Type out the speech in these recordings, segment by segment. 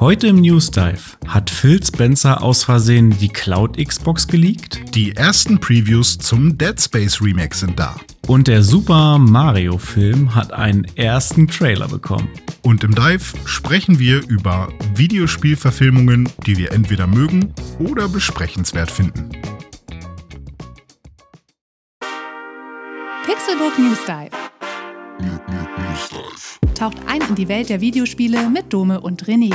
Heute im News Dive hat Phil Spencer aus Versehen die Cloud Xbox geleakt Die ersten Previews zum Dead Space Remake sind da. und der Super Mario Film hat einen ersten Trailer bekommen. Und im Dive sprechen wir über Videospielverfilmungen, die wir entweder mögen oder besprechenswert finden. Pixelbook News Dive. Taucht ein in die Welt der Videospiele mit Dome und René.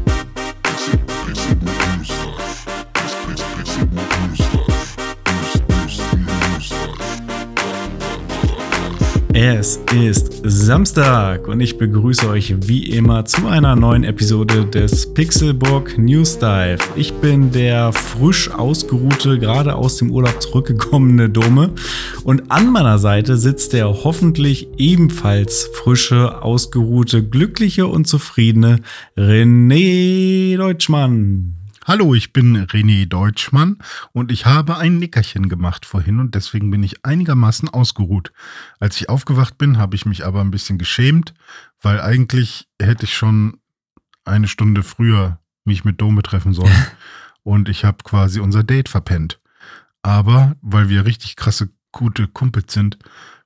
Es ist Samstag und ich begrüße euch wie immer zu einer neuen Episode des Pixelburg News Dive. Ich bin der frisch ausgeruhte, gerade aus dem Urlaub zurückgekommene Dome und an meiner Seite sitzt der hoffentlich ebenfalls frische, ausgeruhte, glückliche und zufriedene René Deutschmann. Hallo, ich bin René Deutschmann und ich habe ein Nickerchen gemacht vorhin und deswegen bin ich einigermaßen ausgeruht. Als ich aufgewacht bin, habe ich mich aber ein bisschen geschämt, weil eigentlich hätte ich schon eine Stunde früher mich mit Dome treffen sollen und ich habe quasi unser Date verpennt. Aber weil wir richtig krasse, gute Kumpels sind,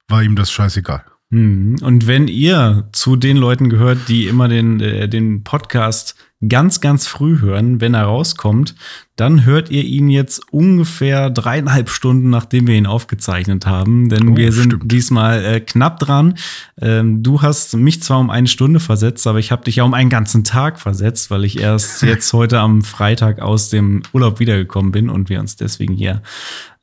war ihm das scheißegal. Hm, Und wenn ihr zu den Leuten gehört, die immer den, äh, den Podcast ganz, ganz früh hören, wenn er rauskommt, dann hört ihr ihn jetzt ungefähr dreieinhalb Stunden, nachdem wir ihn aufgezeichnet haben. Denn Oh, wir sind stimmt. diesmal äh, knapp dran. Ähm, du hast mich zwar um eine Stunde versetzt, aber ich habe dich ja um einen ganzen Tag versetzt, weil ich erst jetzt heute am Freitag aus dem Urlaub wiedergekommen bin und wir uns deswegen hier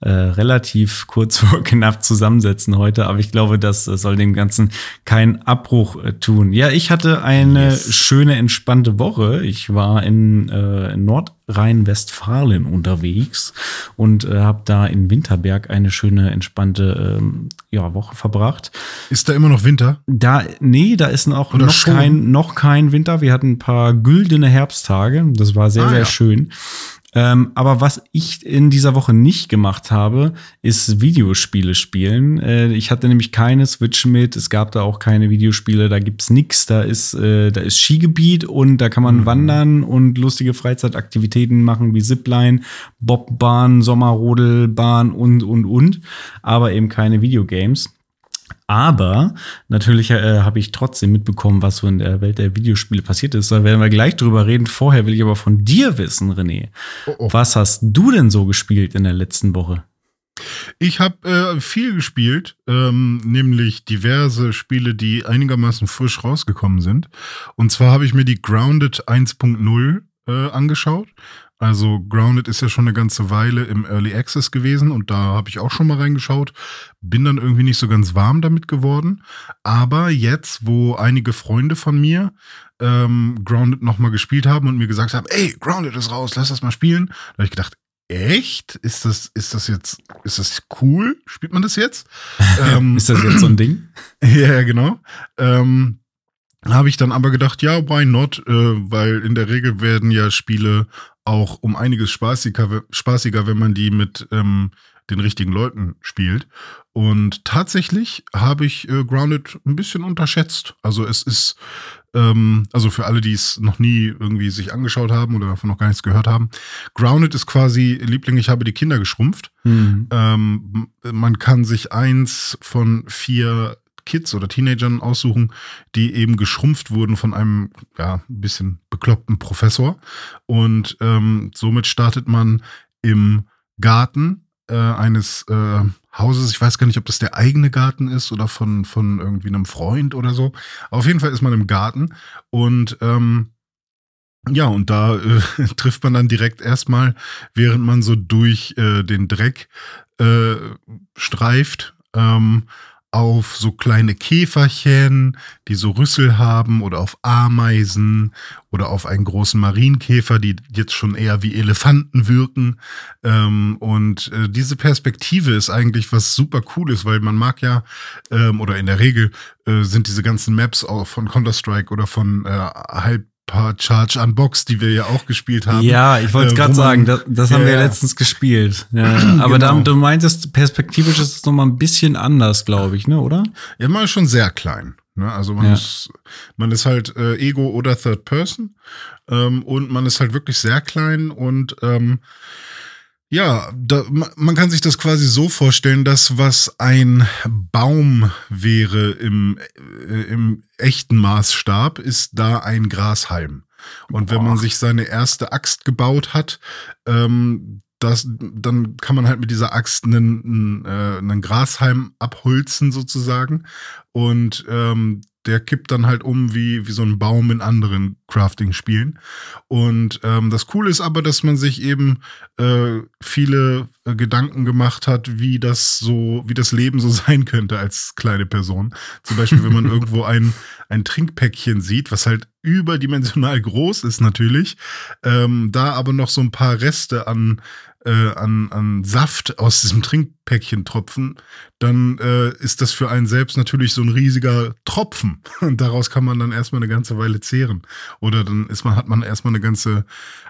äh, relativ kurz vor knapp zusammensetzen heute, aber ich glaube, das äh, soll dem Ganzen keinen Abbruch äh, tun. Ja, ich hatte eine Yes. schöne, entspannte Woche. Ich war in, äh, in Nordrhein-Westfalen unterwegs und äh, habe da in Winterberg eine schöne, entspannte ähm, ja, Woche verbracht. Ist da immer noch Winter? Da, nee, da ist Oder noch schon? kein, noch kein Winter. Wir hatten ein paar güldene Herbsttage. Das war sehr, Ah, sehr ja. schön. Ähm, aber was ich in dieser Woche nicht gemacht habe, ist Videospiele spielen. Äh, ich hatte nämlich keine Switch mit. Es gab da auch keine Videospiele. Da gibt's nix. Da ist, äh, da ist Skigebiet und da kann man Mhm. wandern und lustige Freizeitaktivitäten machen wie Zipline, Bobbahn, Sommerrodelbahn und, und, und. Aber eben keine Videogames. Aber natürlich äh, habe ich trotzdem mitbekommen, was so in der Welt der Videospiele passiert ist. Da werden wir gleich drüber reden. Vorher will ich aber von dir wissen, René. Oh, oh. Was hast du denn so gespielt in der letzten Woche? Ich habe äh, viel gespielt, ähm, nämlich diverse Spiele, die einigermaßen frisch rausgekommen sind. Und zwar habe ich mir die Grounded 1.0 äh, angeschaut. Also Grounded ist ja schon eine ganze Weile im Early Access gewesen und da habe ich auch schon mal reingeschaut. Bin dann irgendwie nicht so ganz warm damit geworden. Aber jetzt, wo einige Freunde von mir ähm, Grounded nochmal gespielt haben und mir gesagt haben, ey, Grounded ist raus, lass das mal spielen, da habe ich gedacht, echt? Ist das, ist das jetzt, ist das cool? Spielt man das jetzt? ähm, Ist das jetzt so ein Ding? ja, genau. Ähm, habe ich dann aber gedacht, ja, why not? Äh, weil in der Regel werden ja Spiele auch um einiges spaßiger, spaßiger wenn man die mit ähm, den richtigen Leuten spielt. Und tatsächlich habe ich äh, Grounded ein bisschen unterschätzt. Also es ist, ähm, also für alle, die es noch nie irgendwie sich angeschaut haben oder davon noch gar nichts gehört haben, Grounded ist quasi Liebling, ich habe die Kinder geschrumpft. Hm. Ähm, man kann sich eins von vier Kids oder Teenagern aussuchen, die eben geschrumpft wurden von einem ja, ein bisschen bekloppten Professor. Und ähm, somit startet man im Garten äh, eines äh, Hauses. Ich weiß gar nicht, ob das der eigene Garten ist oder von, von irgendwie einem Freund oder so. Auf jeden Fall ist man im Garten und ähm, ja, und da äh, trifft man dann direkt erstmal, während man so durch äh, den Dreck äh, streift, ähm, auf so kleine Käferchen, die so Rüssel haben oder auf Ameisen oder auf einen großen Marienkäfer, die jetzt schon eher wie Elefanten wirken. Ähm, und äh, diese Perspektive ist eigentlich was super cooles, weil man mag ja, ähm, oder in der Regel äh, sind diese ganzen Maps auch von Counter-Strike oder von äh, halb paar Charge Unbox, die wir ja auch gespielt haben. Ja, ich wollte äh, gerade sagen, das, das haben Ja, wir ja ja. letztens gespielt. Ja, aber Genau. da, du meintest, perspektivisch ist es nochmal ein bisschen anders, glaube ich, ne, oder? Ja, man ist schon sehr klein. Ne? Also man Ja. ist, man ist halt äh, Ego oder Third Person ähm, und man ist halt wirklich sehr klein und ähm, ja, da, ma- man kann sich das quasi so vorstellen, dass was ein Baum wäre im, äh, im echten Maßstab, ist da ein Grashalm. Und wenn man Boah. sich seine erste Axt gebaut hat, ähm, das, dann kann man halt mit dieser Axt einen, einen, äh, einen Grashalm abholzen sozusagen. Und ähm, der kippt dann halt um wie, wie so ein Baum in anderen Crafting-Spielen. Und ähm, das Coole ist aber, dass man sich eben äh, viele äh, Gedanken gemacht hat, wie das so, wie das Leben so sein könnte als kleine Person. Zum Beispiel, wenn man irgendwo ein, ein Trinkpäckchen sieht, was halt überdimensional groß ist natürlich, ähm, da aber noch so ein paar Reste an, äh, an, an Saft aus diesem Trinkpäckchen tropfen, dann äh, ist das für einen selbst natürlich so ein riesiger Tropfen. Und daraus kann man dann erstmal eine ganze Weile zehren. Oder dann ist man, hat man erstmal eine ganze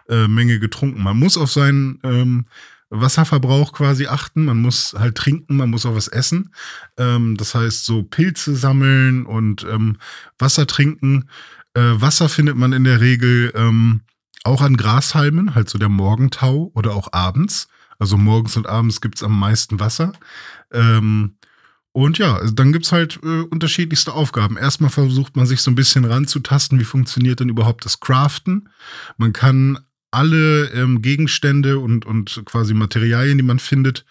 äh, Menge getrunken. Man muss auf seinen ähm, Wasserverbrauch quasi achten. Man muss halt trinken, man muss auch was essen. Ähm, das heißt, so Pilze sammeln und ähm, Wasser trinken. Äh, Wasser findet man in der Regel ähm, auch an Grashalmen, halt so der Morgentau oder auch abends. Also morgens und abends gibt's am meisten Wasser. Ähm, und ja, also dann gibt's halt äh, unterschiedlichste Aufgaben. Erstmal versucht man sich so ein bisschen ranzutasten, wie funktioniert denn überhaupt das Craften. Man kann alle ähm, Gegenstände und, und quasi Materialien, die man findet,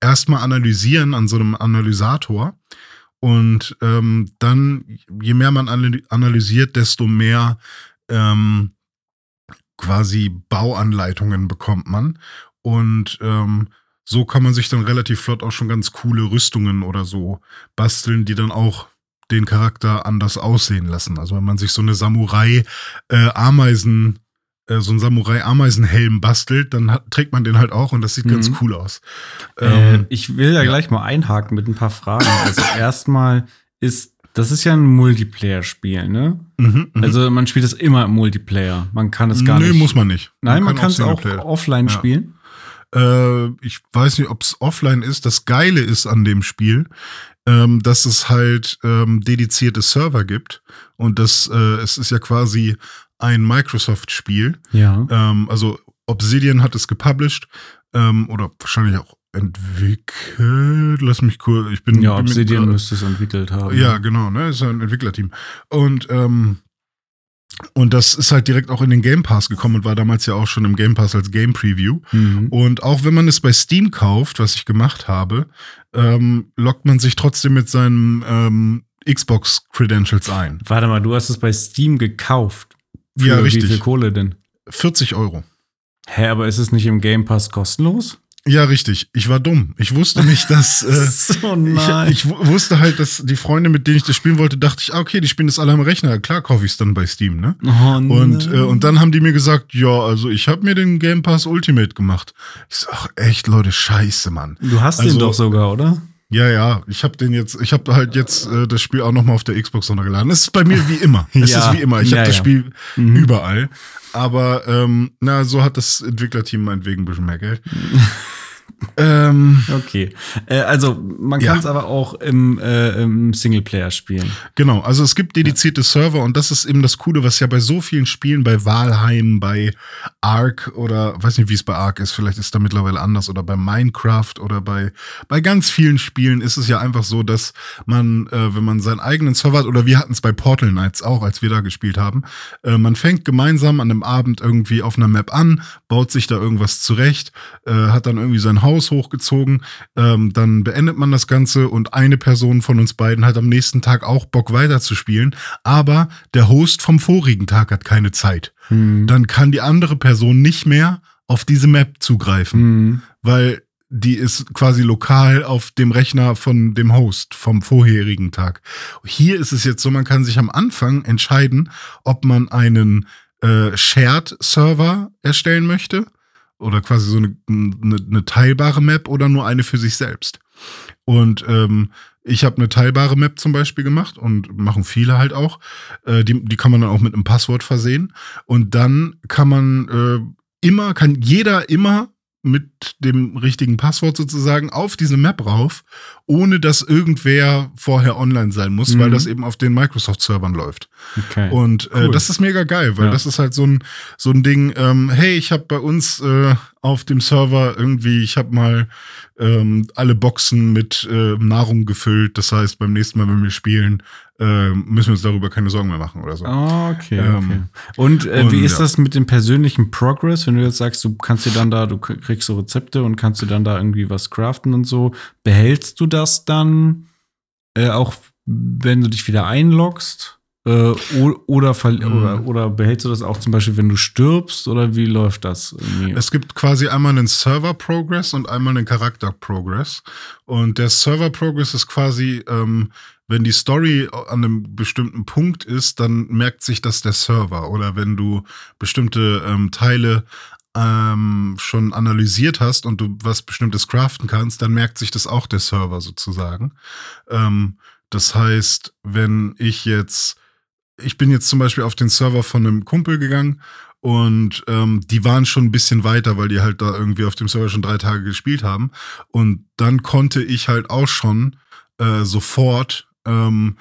erstmal analysieren an so einem Analysator. Und ähm, dann, je mehr man ana- analysiert, desto mehr ähm, quasi Bauanleitungen bekommt man. Und ähm, so kann man sich dann relativ flott auch schon ganz coole Rüstungen oder so basteln, die dann auch den Charakter anders aussehen lassen. Also wenn man sich so eine Samurai-Ameisen, äh, so einen Samurai-Ameisenhelm bastelt, dann hat, trägt man den halt auch und das sieht ganz Mhm. cool aus. äh, Ähm, ich will da ja. gleich mal einhaken mit ein paar Fragen. Also erstmal ist, das ist ja ein Multiplayer-Spiel, ne? mhm, mhm. Also man spielt es immer im Multiplayer. Man kann es gar Nö, nicht. muss man nicht. Nein, man kann es auch offline Ja. spielen. Äh, ich weiß nicht, ob es offline ist. Das Geile ist an dem Spiel, ähm, dass es halt ähm, dedizierte Server gibt. Und das, äh, es ist ja quasi ein Microsoft-Spiel. Ja. Ähm, also Obsidian hat es gepublished ähm, oder wahrscheinlich auch entwickelt. Lass mich kurz, ich bin. Ja, Obsidian gerade- müsste es entwickelt haben. ja, genau, ne? Ist ein Entwicklerteam. Und, ähm, und das ist halt direkt auch in den Game Pass gekommen und war damals ja auch schon im Game Pass als Game Preview. Mhm. Und auch wenn man es bei Steam kauft, was ich gemacht habe, ähm, loggt man sich trotzdem mit seinen ähm, Xbox-Credentials ein. Warte mal, du hast es bei Steam gekauft. Für Ja, Wie richtig. viel Kohle denn? 40 Euro. Hä, aber ist es nicht im Game Pass kostenlos? Ja, richtig. Ich war dumm. Ich wusste nicht, dass. Äh, so ich, ich wu- wusste halt, dass die Freunde, mit denen ich das spielen wollte, dachte ich, ah, okay, die spielen das alle am Rechner. Klar kaufe ich es dann bei Steam, ne? oh, Und, nein. äh, und dann haben die mir gesagt, ja, also ich habe mir den Game Pass Ultimate gemacht. Ich so, ach echt, Leute, scheiße, Mann. Du hast also- den doch sogar, oder? Ja, ja, ich habe den jetzt, ich habe halt jetzt äh, das Spiel auch noch mal auf der Xbox runtergeladen. Es ist bei mir wie immer. Es Ja. ist wie immer. Ich habe Ja, das ja. Spiel Mhm. überall. Aber ähm, na, so hat das Entwicklerteam meinetwegen ein bisschen mehr Geld. ähm, Okay. Äh, also, man Ja. kann es aber auch im, äh, im Singleplayer spielen. Genau, also es gibt dedizierte Server und das ist eben das Coole, was ja bei so vielen Spielen, bei Valheim, bei Ark oder weiß nicht, wie es bei Ark ist, vielleicht ist da mittlerweile anders oder bei Minecraft oder bei, bei ganz vielen Spielen ist es ja einfach so, dass man, äh, wenn man seinen eigenen Server hat, oder wir hatten es bei Portal Knights auch, als wir da gespielt haben, äh, man fängt gemeinsam an einem Abend irgendwie auf einer Map an, baut sich da irgendwas zurecht, äh, hat dann irgendwie sein Haus hochgezogen, ähm, dann beendet man das Ganze und eine Person von uns beiden hat am nächsten Tag auch Bock weiterzuspielen, aber der Host vom vorigen Tag hat keine Zeit. Mhm. Dann kann die andere Person nicht mehr auf diese Map zugreifen, Mhm. weil die ist quasi lokal auf dem Rechner von dem Host vom vorherigen Tag. Hier ist es jetzt so, man kann sich am Anfang entscheiden, ob man einen äh, Shared-Server erstellen möchte oder quasi so eine, eine, eine teilbare Map oder nur eine für sich selbst. Und ähm, ich habe eine teilbare Map zum Beispiel gemacht und machen viele halt auch. Äh, die, die kann man dann auch mit einem Passwort versehen. Und dann kann man äh, immer, kann jeder immer mit dem richtigen Passwort sozusagen auf diese Map rauf, ohne dass irgendwer vorher online sein muss, mhm. weil das eben auf den Microsoft-Servern läuft. Okay. Und äh, cool. das ist mega geil, weil ja. das ist halt so ein, so ein Ding, ähm, hey, ich habe bei uns äh, auf dem Server irgendwie, ich habe mal ähm, alle Boxen mit äh, Nahrung gefüllt. Das heißt, beim nächsten Mal, wenn wir spielen, äh, müssen wir uns darüber keine Sorgen mehr machen oder so. Oh, okay, ähm, okay. Und, äh, und wie ist ja. das mit dem persönlichen Progress, wenn du jetzt sagst, du kannst dir dann da, du kriegst so Rezepte und kannst dir dann da irgendwie was craften und so, behältst du das dann äh, auch, wenn du dich wieder einloggst? Äh, oder, mhm. oder, oder, behältst du das auch zum Beispiel, wenn du stirbst? Oder wie läuft das? Irgendwie? Es gibt quasi einmal einen Server-Progress und einmal einen Charakter-Progress. Und der Server-Progress ist quasi, ähm, wenn die Story an einem bestimmten Punkt ist, dann merkt sich das der Server. Oder wenn du bestimmte ähm, Teile ähm, schon analysiert hast und du was bestimmtes craften kannst, dann merkt sich das auch der Server sozusagen. Ähm, das heißt, wenn ich jetzt ich bin jetzt zum Beispiel auf den Server von einem Kumpel gegangen und ähm, die waren schon ein bisschen weiter, weil die halt da irgendwie auf dem Server schon drei Tage gespielt haben. Und dann konnte ich halt auch schon äh, sofort ähm,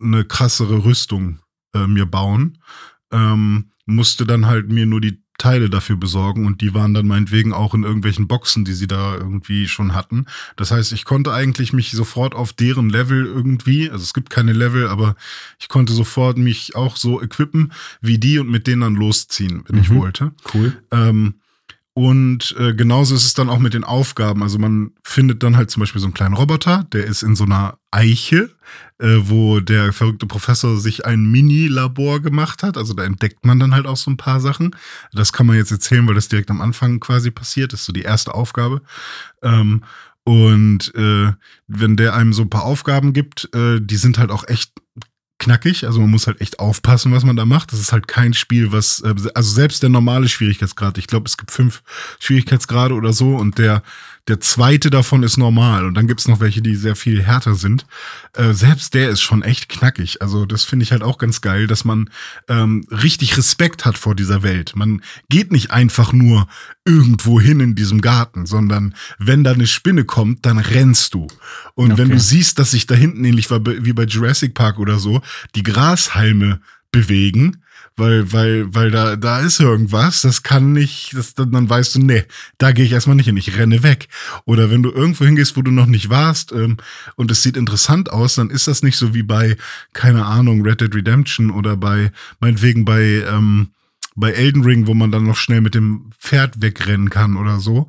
eine krassere Rüstung äh, mir bauen. Ähm, musste dann halt mir nur die Teile dafür besorgen und die waren dann meinetwegen auch in irgendwelchen Boxen, die sie da irgendwie schon hatten. Das heißt, ich konnte eigentlich mich sofort auf deren Level irgendwie, also es gibt keine Level, aber ich konnte sofort mich auch so equippen wie die und mit denen dann losziehen, wenn mhm. ich wollte. Cool. Ähm, und äh, genauso ist es dann auch mit den Aufgaben. Also man findet dann halt zum Beispiel so einen kleinen Roboter, der ist in so einer Eiche, äh, wo der verrückte Professor sich ein Mini-Labor gemacht hat. Also da entdeckt man dann halt auch so ein paar Sachen. Das kann man jetzt erzählen, weil das direkt am Anfang quasi passiert. Das ist so die erste Aufgabe. Ähm, und äh, wenn der einem so ein paar Aufgaben gibt, äh, die sind halt auch echt knackig. Also man muss halt echt aufpassen, was man da macht. Das ist halt kein Spiel, was, äh, also selbst der normale Schwierigkeitsgrad, ich glaube, es gibt fünf Schwierigkeitsgrade oder so und der der zweite davon ist normal und dann gibt's noch welche, die sehr viel härter sind. Äh, selbst der ist schon echt knackig. Also das finde ich halt auch ganz geil, dass man ähm, richtig Respekt hat vor dieser Welt. Man geht nicht einfach nur irgendwo hin in diesem Garten, sondern wenn da eine Spinne kommt, dann rennst du. Und okay. wenn du siehst, dass sich da hinten ähnlich wie bei Jurassic Park oder so die Grashalme bewegen, weil, weil, weil da, da ist irgendwas, das kann nicht, das, dann weißt du, nee, da gehe ich erstmal nicht hin, ich renne weg. Oder wenn du irgendwo hingehst, wo du noch nicht warst ähm, und es sieht interessant aus, dann ist das nicht so wie bei, keine Ahnung, Red Dead Redemption oder bei, meinetwegen bei, ähm, bei Elden Ring, wo man dann noch schnell mit dem Pferd wegrennen kann oder so,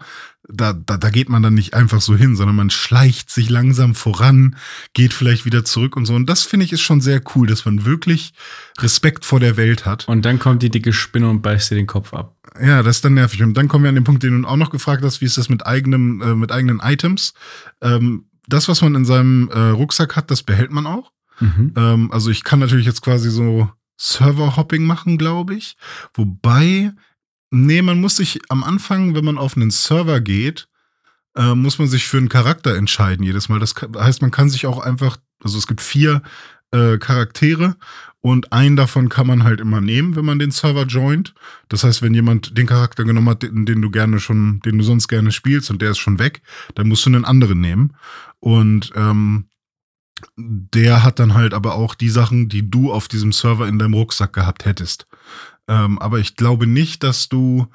da, da, da geht man dann nicht einfach so hin, sondern man schleicht sich langsam voran, geht vielleicht wieder zurück und so. Und das finde ich ist schon sehr cool, dass man wirklich Respekt vor der Welt hat. Und dann kommt die dicke Spinne und beißt dir den Kopf ab. Ja, das ist dann nervig. Und dann kommen wir an den Punkt, den du auch noch gefragt hast, wie ist das mit eigenem, äh, mit eigenen Items? Ähm, das, was man in seinem äh, Rucksack hat, das behält man auch. Mhm. Ähm, also ich kann natürlich jetzt quasi so Server-Hopping machen, glaube ich. Wobei Nee, man muss sich am Anfang, wenn man auf einen Server geht, äh, muss man sich für einen Charakter entscheiden jedes Mal. Das heißt, man kann sich auch einfach, also es gibt vier äh, Charaktere und einen davon kann man halt immer nehmen, wenn man den Server joint. Das heißt, wenn jemand den Charakter genommen hat, den, den, du gerne schon, den du sonst gerne spielst und der ist schon weg, dann musst du einen anderen nehmen. Und ähm, der hat dann halt aber auch die Sachen, die du auf diesem Server in deinem Rucksack gehabt hättest. Ähm, aber ich glaube nicht, dass du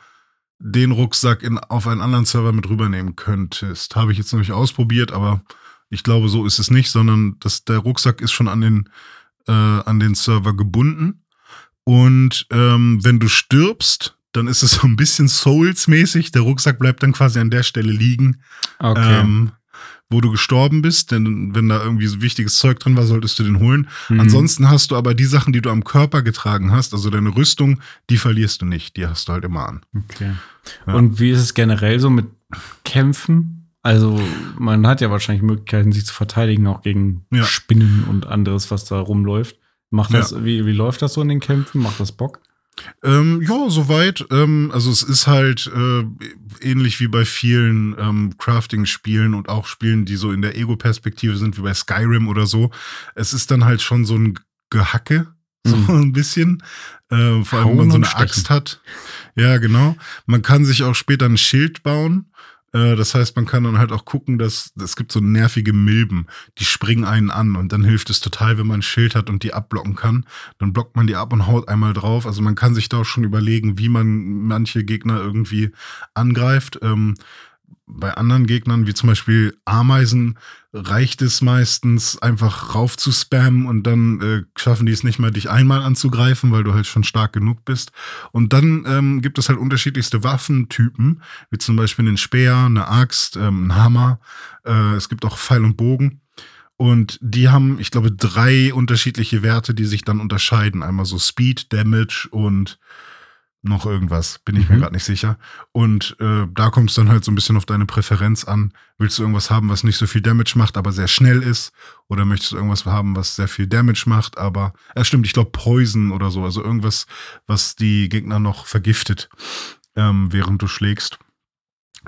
den Rucksack in, auf einen anderen Server mit rübernehmen könntest. Habe ich jetzt noch nicht ausprobiert, aber ich glaube, so ist es nicht, sondern das, der Rucksack ist schon an den, äh, an den Server gebunden. Und ähm, wenn du stirbst, dann ist es so ein bisschen Souls-mäßig. Der Rucksack bleibt dann quasi an der Stelle liegen. Okay. Ähm, wo du gestorben bist, denn wenn da irgendwie so wichtiges Zeug drin war, solltest du den holen. Mhm. Ansonsten hast du aber die Sachen, die du am Körper getragen hast, also deine Rüstung, die verlierst du nicht, die hast du halt immer an. Okay. Ja. Und wie ist es generell so mit Kämpfen? Also man hat ja wahrscheinlich Möglichkeiten, sich zu verteidigen, auch gegen ja. Spinnen und anderes, was da rumläuft. Macht das, ja. wie, wie läuft das so in den Kämpfen? Macht das Bock? Ähm, ja, soweit. Ähm, also es ist halt äh, ähnlich wie bei vielen ähm, Crafting-Spielen und auch Spielen, die so in der Ego-Perspektive sind, wie bei Skyrim oder so. Es ist dann halt schon so ein Gehacke, so Mhm. ein bisschen. Äh, vor allem, wenn Hauen man so eine. Axt hat. Ja, genau. Man kann sich auch später ein Schild bauen. Äh, Das heißt, man kann dann halt auch gucken, dass es gibt so nervige Milben, die springen einen an und dann hilft es total, wenn man ein Schild hat und die abblocken kann. Dann blockt man die ab und haut einmal drauf. Also man kann sich da auch schon überlegen, wie man manche Gegner irgendwie angreift. Ähm, bei anderen Gegnern, wie zum Beispiel Ameisen, reicht es meistens einfach rauf zu spammen und dann äh, schaffen die es nicht mal, dich einmal anzugreifen, weil du halt schon stark genug bist. Und dann ähm, gibt es halt unterschiedlichste Waffentypen, wie zum Beispiel einen Speer, eine Axt, ähm, einen Hammer. Äh, es gibt auch Pfeil und Bogen. Und die haben, ich glaube, drei unterschiedliche Werte, die sich dann unterscheiden. Einmal so Speed, Damage und noch irgendwas, bin ich mir Mhm. gerade nicht sicher. Und äh, da kommt es dann halt so ein bisschen auf deine Präferenz an. Willst du irgendwas haben, was nicht so viel Damage macht, aber sehr schnell ist? Oder möchtest du irgendwas haben, was sehr viel Damage macht, aber, äh, stimmt, ich glaube Poison oder so. Also irgendwas, was die Gegner noch vergiftet, ähm, während du schlägst.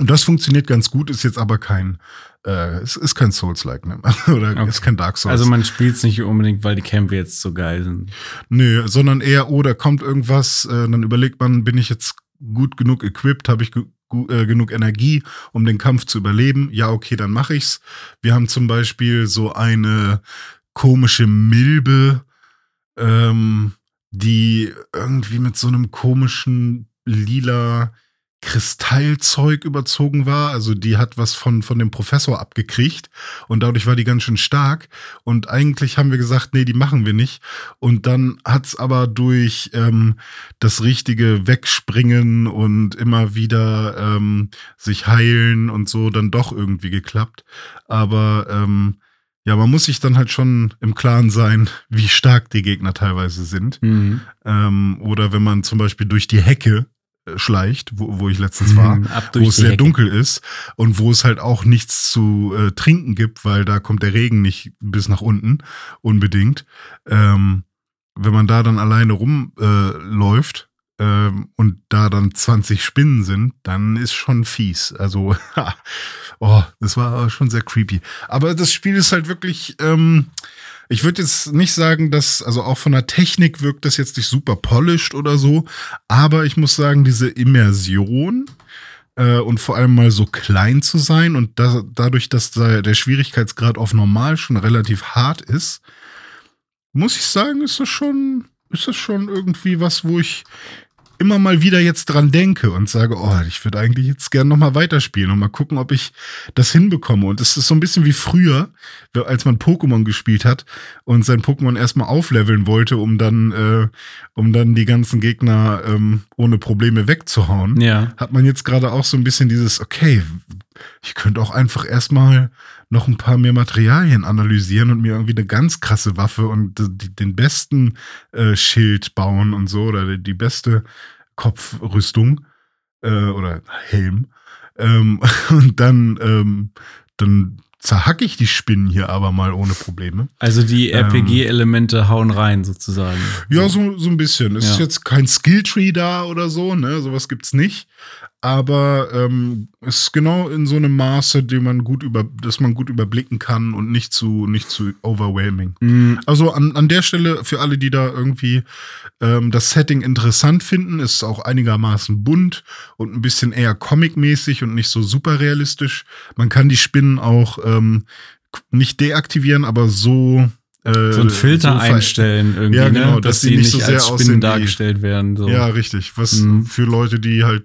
Und das funktioniert ganz gut, ist jetzt aber kein, äh, es ist kein Souls-like, ne? Oder Okay. ist kein Dark Souls. Also man spielt es nicht unbedingt, weil die Kämpfe jetzt so geil sind. Nö, sondern eher, oh, da kommt irgendwas, äh, dann überlegt man, bin ich jetzt gut genug equipped, habe ich ge äh, genug Energie, um den Kampf zu überleben? Ja, okay, dann mache ich's. Wir haben zum Beispiel so eine komische Milbe, ähm, die irgendwie mit so einem komischen lila Kristallzeug überzogen war. Also die hat was von, von dem Professor abgekriegt und dadurch war die ganz schön stark. Und eigentlich haben wir gesagt, nee, die machen wir nicht. Und dann hat's aber durch ähm, das richtige Wegspringen und immer wieder ähm, sich heilen und so dann doch irgendwie geklappt. Aber ähm, ja, man muss sich dann halt schon im Klaren sein, wie stark die Gegner teilweise sind. Mhm. Ähm, oder wenn man zum Beispiel durch die Hecke schleicht, wo, wo ich letztens war, Mhm, wo es sehr Hecke. dunkel ist und wo es halt auch nichts zu äh, trinken gibt, weil da kommt der Regen nicht bis nach unten unbedingt. Ähm, wenn man da dann alleine rumläuft äh, ähm, und da dann 20 Spinnen sind, dann ist schon fies. Also, oh, das war schon sehr creepy. Aber das Spiel ist halt wirklich, ähm, ich würde jetzt nicht sagen, dass, also auch von der Technik wirkt das jetzt nicht super polished oder so, aber ich muss sagen, diese Immersion äh, und vor allem mal so klein zu sein und da, dadurch, dass da der Schwierigkeitsgrad auf normal schon relativ hart ist, muss ich sagen, ist das schon, ist das schon irgendwie was, wo ich immer mal wieder jetzt dran denke und sage, oh, ich würde eigentlich jetzt gerne noch mal weiterspielen und mal gucken, ob ich das hinbekomme. Und es ist so ein bisschen wie früher, als man Pokémon gespielt hat und sein Pokémon erstmal aufleveln wollte, um dann, äh, um dann die ganzen Gegner ähm, ohne Probleme wegzuhauen Ja. hat man jetzt gerade auch so ein bisschen dieses, okay, ich könnte auch einfach erstmal noch ein paar mehr Materialien analysieren und mir irgendwie eine ganz krasse Waffe und die, den besten äh, Schild bauen und so oder die, beste Kopfrüstung äh, oder Helm. Ähm, und dann, ähm, dann zerhacke ich die Spinnen hier aber mal ohne Probleme. Also die Ähm. RPG-Elemente hauen rein sozusagen. Ja, so, so ein bisschen. Es ist Ja. jetzt kein Skilltree da oder so, ne? Sowas gibt's nicht. Aber ähm, es ist genau in so einem Maße, die man gut über, dass man gut überblicken kann und nicht zu, nicht zu overwhelming. Mhm. Also an, an der Stelle, für alle, die da irgendwie ähm, das Setting interessant finden, ist es auch einigermaßen bunt und ein bisschen eher comic-mäßig und nicht so super realistisch. Man kann die Spinnen auch ähm, nicht deaktivieren, aber so. Äh, So ein Filter so einstellen irgendwie, Ja, genau, ne? dass dass sie nicht so sehr als aussehen Spinnen wie- dargestellt werden. So. Ja, richtig. Was Mhm. für Leute, die halt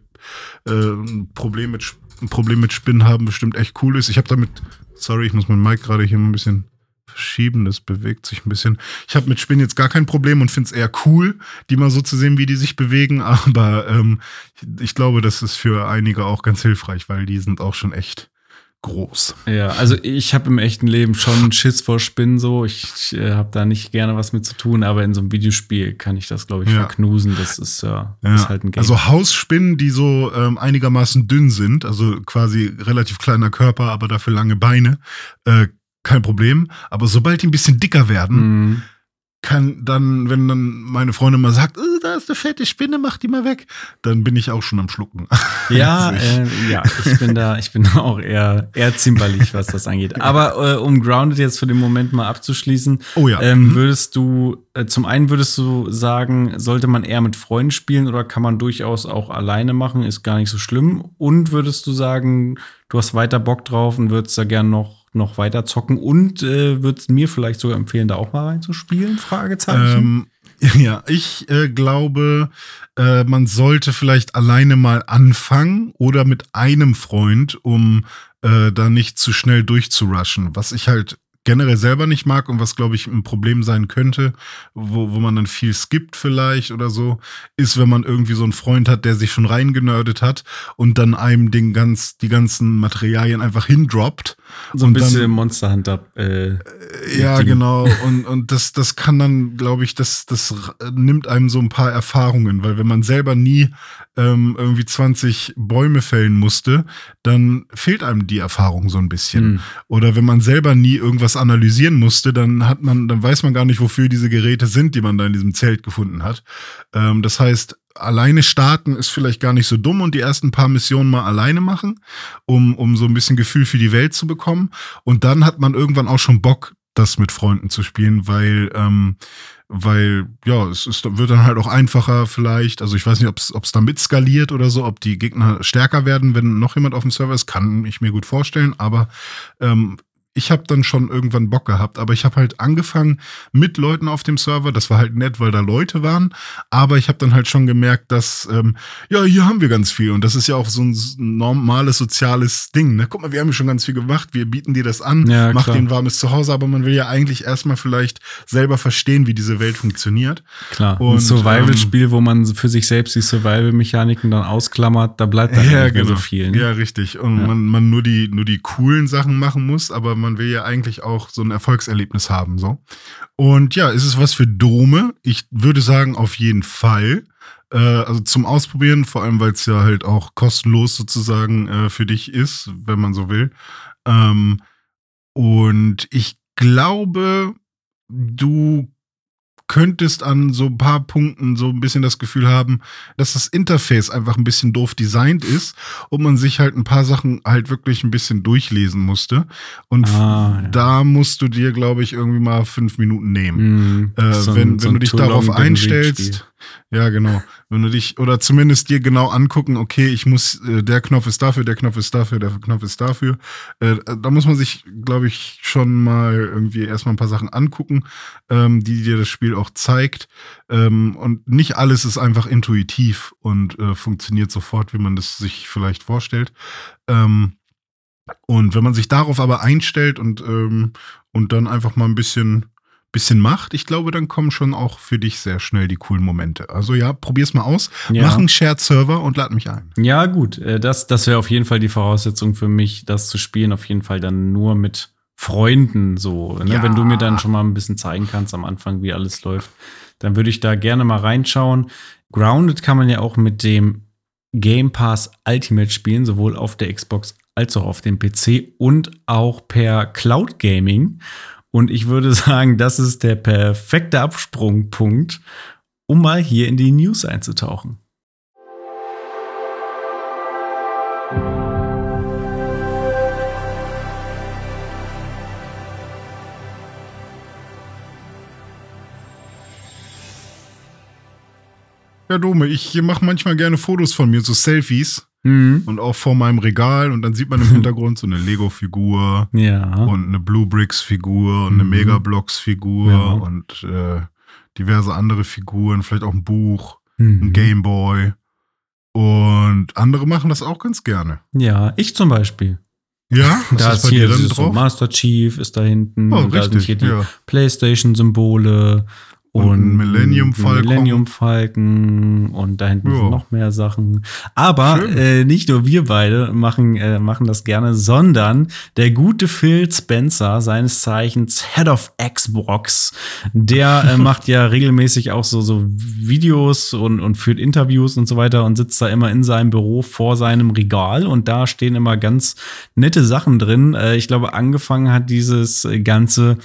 äh, ein, Problem mit, ein Problem mit Spinnen haben, bestimmt echt cool ist. Ich habe damit, sorry, ich muss mein Mic gerade hier mal ein bisschen verschieben, das bewegt sich ein bisschen. Ich habe mit Spinnen jetzt gar kein Problem und finde es eher cool, die mal so zu sehen, wie die sich bewegen. Aber ähm, ich glaube, das ist für einige auch ganz hilfreich, weil die sind auch schon echt groß. Ja, also ich habe im echten Leben schon Schiss vor Spinnen so. Ich, ich äh, habe da nicht gerne was mit zu tun, aber in so einem Videospiel kann ich das, glaube ich, Ja. verknusen. Das ist, ja, Ja, ist halt ein Game. also Hausspinnen, die so ähm, einigermaßen dünn sind, also quasi relativ kleiner Körper, aber dafür lange Beine, äh, kein Problem. Aber sobald die ein bisschen dicker werden, Mhm. Kann dann, wenn dann meine Freundin mal sagt, äh, da ist eine fette Spinne, mach die mal weg. Dann bin ich auch schon am Schlucken. Ja, äh, ja, ich bin da, ich bin da auch eher, eher zimperlich, was das angeht. Aber äh, um Grounded jetzt für den Moment mal abzuschließen, Oh ja. ähm, Mhm. würdest du, äh, zum einen würdest du sagen, sollte man eher mit Freunden spielen oder kann man durchaus auch alleine machen, ist gar nicht so schlimm. Und würdest du sagen, du hast weiter Bock drauf und würdest da gern noch, noch weiter zocken und äh, würdest mir vielleicht sogar empfehlen, da auch mal reinzuspielen? Fragezeichen. Ähm, ja, ich äh, glaube, äh, man sollte vielleicht alleine mal anfangen oder mit einem Freund, um äh, da nicht zu schnell durchzurushen. Was ich halt generell selber nicht mag und was, glaube ich, ein Problem sein könnte, wo, wo man dann viel skippt vielleicht oder so, ist, wenn man irgendwie so einen Freund hat, der sich schon reingenördet hat und dann einem den ganz, die ganzen Materialien einfach hindroppt. So ein und dann- bisschen Monster Hunter. Äh, Ja, Ding. genau. Und, und das, das kann dann, glaube ich, das, das nimmt einem so ein paar Erfahrungen, weil wenn man selber nie ähm, irgendwie 20 Bäume fällen musste, dann fehlt einem die Erfahrung so ein bisschen. Hm. Oder wenn man selber nie irgendwas analysieren musste, dann hat man, dann weiß man gar nicht, wofür diese Geräte sind, die man da in diesem Zelt gefunden hat. Ähm, das heißt, alleine starten ist vielleicht gar nicht so dumm und die ersten paar Missionen mal alleine machen, um, um so ein bisschen Gefühl für die Welt zu bekommen. Und dann hat man irgendwann auch schon Bock, das mit Freunden zu spielen, weil, ähm, weil, ja, es ist, wird dann halt auch einfacher vielleicht. Also ich weiß nicht, ob es damit skaliert oder so, ob die Gegner stärker werden, wenn noch jemand auf dem Server ist, kann ich mir gut vorstellen, aber ähm, ich habe dann schon irgendwann Bock gehabt, aber ich habe halt angefangen mit Leuten auf dem Server. Das war halt nett, weil da Leute waren. Aber ich habe dann halt schon gemerkt, dass, ähm, ja, hier haben wir ganz viel. Und das ist ja auch so ein normales soziales Ding. Ne? Guck mal, wir haben ja schon ganz viel gemacht. Wir bieten dir das an. Ja, Mach dir ein warmes Zuhause. Aber man will ja eigentlich erstmal vielleicht selber verstehen, wie diese Welt funktioniert. Klar. Und, ein Survival-Spiel, wo man für sich selbst die Survival-Mechaniken dann ausklammert, da bleibt dann ja, nicht mehr so viel. Ne? Ja, richtig. Und Ja. man, man nur die, nur die coolen Sachen machen muss, aber man will ja eigentlich auch so ein Erfolgserlebnis haben, so. Und ja, ist es was für Dome? Ich würde sagen, auf jeden Fall. Äh, also zum Ausprobieren, vor allem, weil es ja halt auch kostenlos sozusagen äh, für dich ist, wenn man so will. Ähm, und ich glaube, du könntest an so ein paar Punkten so ein bisschen das Gefühl haben, dass das Interface einfach ein bisschen doof designt ist und man sich halt ein paar Sachen halt wirklich ein bisschen durchlesen musste. Und Ah, ja. da musst du dir, glaube ich, irgendwie mal fünf Minuten nehmen. Mhm. Äh, So wenn so wenn du dich darauf einstellst. Ja genau, wenn du dich oder zumindest dir genau angucken, okay, ich muss, äh, der Knopf ist dafür, der Knopf ist dafür, der Knopf ist dafür. Äh, da muss man sich, glaube ich, schon mal irgendwie erstmal ein paar Sachen angucken, ähm, die dir das Spiel auch zeigt. Ähm, und nicht alles ist einfach intuitiv und äh, funktioniert sofort, wie man das sich vielleicht vorstellt. Ähm, und wenn man sich darauf aber einstellt und, ähm, und dann einfach mal ein bisschen, bisschen macht, ich glaube, dann kommen schon auch für dich sehr schnell die coolen Momente. Also ja, probier's mal aus. Ja. Mach einen Shared-Server und lad mich ein. Ja, gut. äh, Das, das wäre auf jeden Fall die Voraussetzung für mich, das zu spielen. Auf jeden Fall dann nur mit Freunden so. Ne? Ja. Wenn du mir dann schon mal ein bisschen zeigen kannst am Anfang, wie alles läuft, dann würde ich da gerne mal reinschauen. Grounded kann man ja auch mit dem Game Pass Ultimate spielen, sowohl auf der Xbox als auch auf dem PC und auch per Cloud Gaming. Und ich würde sagen, das ist der perfekte Absprungpunkt, um mal hier in die News einzutauchen. Ja, Dome, ich mache manchmal gerne Fotos von mir, so Selfies Mhm. und auch vor meinem Regal und dann sieht man im Hintergrund so eine Lego-Figur Ja. und eine Blue Bricks-Figur und eine Mhm. Megablocks-Figur Ja. und äh, diverse andere Figuren, vielleicht auch ein Buch, Mhm. ein Gameboy. Und andere machen das auch ganz gerne. Ja, ich zum Beispiel. Ja, was da ist ist hier dann dieses so drauf? Master Chief ist da hinten. Oh, da sind richtig, hier die ja. PlayStation-Symbole. Und Millennium Falcon. Millennium Falcon und da hinten Ja. sind noch mehr Sachen. Aber äh, nicht nur wir beide machen, äh, machen das gerne, sondern der gute Phil Spencer, seines Zeichens Head of Xbox, der äh, macht ja regelmäßig auch so, so Videos und, und führt Interviews und so weiter und sitzt da immer in seinem Büro vor seinem Regal und da stehen immer ganz nette Sachen drin. Äh, ich glaube, angefangen hat dieses ganze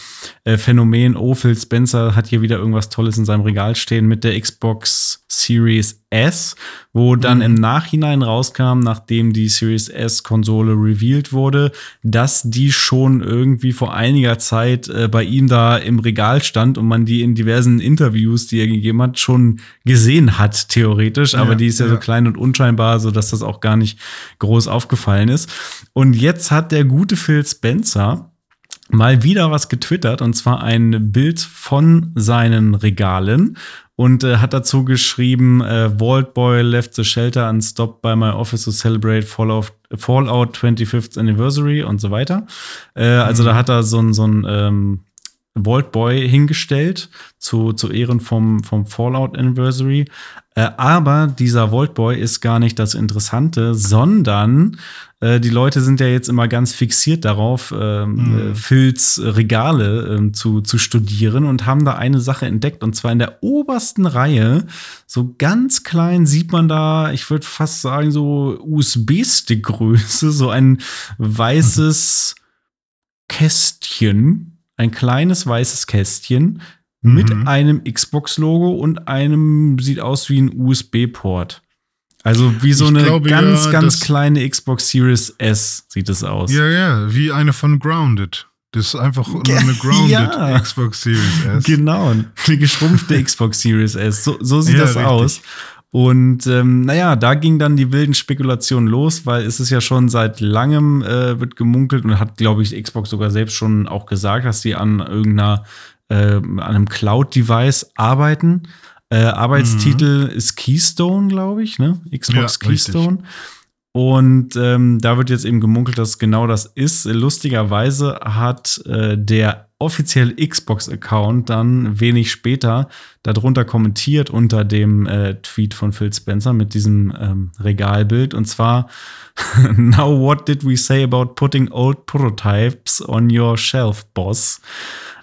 äh, Phänomen, oh, Phil Spencer hat hier wieder irgendwas irgendwas Tolles in seinem Regal stehen mit der Xbox Series S, wo dann Mhm. im Nachhinein rauskam, nachdem die Series S-Konsole revealed wurde, dass die schon irgendwie vor einiger Zeit äh, bei ihm da im Regal stand und man die in diversen Interviews, die er gegeben hat, schon gesehen hat, theoretisch. Aber Ja, die ist ja, so ja. klein und unscheinbar, so dass das auch gar nicht groß aufgefallen ist. Und jetzt hat der gute Phil Spencer mal wieder was getwittert und zwar ein Bild von seinen Regalen und äh, hat dazu geschrieben, äh, Vault Boy left the shelter and stopped by my office to celebrate Fallout, Fallout 25th Anniversary und so weiter. Äh, also da hat er so ein, so ein ähm, Vault Boy hingestellt zu, zu Ehren vom, vom Fallout Anniversary. Äh, aber dieser Vault Boy ist gar nicht das Interessante, sondern äh, die Leute sind ja jetzt immer ganz fixiert darauf, ähm, Mhm. äh, Phils Regale ähm, zu, zu studieren und haben da eine Sache entdeckt. Und zwar in der obersten Reihe, so ganz klein sieht man da, ich würde fast sagen, so USB-Stick-Größe, so ein weißes Kästchen, ein kleines weißes Kästchen mit Mhm. einem Xbox-Logo und einem, sieht aus wie ein USB-Port. Also wie so Ich eine glaube ganz, ja, ganz kleine Xbox Series S sieht es aus. Ja, ja, wie eine von Grounded. Das ist einfach nur eine Grounded ja. Xbox Series S. Genau, eine geschrumpfte Xbox Series S. So, so sieht Ja, das richtig. aus. Und ähm, naja, da ging dann die wilden Spekulationen los, weil es ist ja schon seit langem äh, wird gemunkelt und hat, glaube ich, Xbox sogar selbst schon auch gesagt, dass sie an irgendeiner, äh, an einem Cloud-Device arbeiten. Äh, Arbeitstitel ist Keystone, glaube ich, ne? Xbox Ja, richtig. Keystone. Und ähm, da wird jetzt eben gemunkelt, dass genau das ist. Lustigerweise hat äh, der offizielle Xbox-Account dann wenig später darunter kommentiert unter dem äh, Tweet von Phil Spencer mit diesem ähm, Regalbild. Und zwar, Now what did we say about putting old prototypes on your shelf, boss?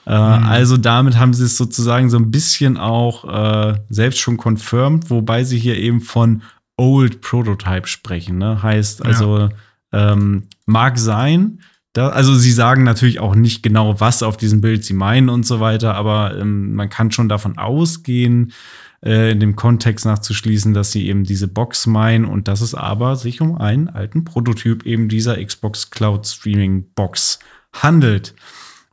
Äh, Also damit haben sie es sozusagen so ein bisschen auch äh, selbst schon confirmed, wobei sie hier eben von Old Prototype sprechen. Ne? Heißt also, ähm, mag sein, da, also sie sagen natürlich auch nicht genau, was auf diesem Bild sie meinen und so weiter, aber ähm, man kann schon davon ausgehen, äh, in dem Kontext nachzuschließen, dass sie eben diese Box meinen und dass es aber sich um einen alten Prototyp eben dieser Xbox Cloud Streaming Box handelt.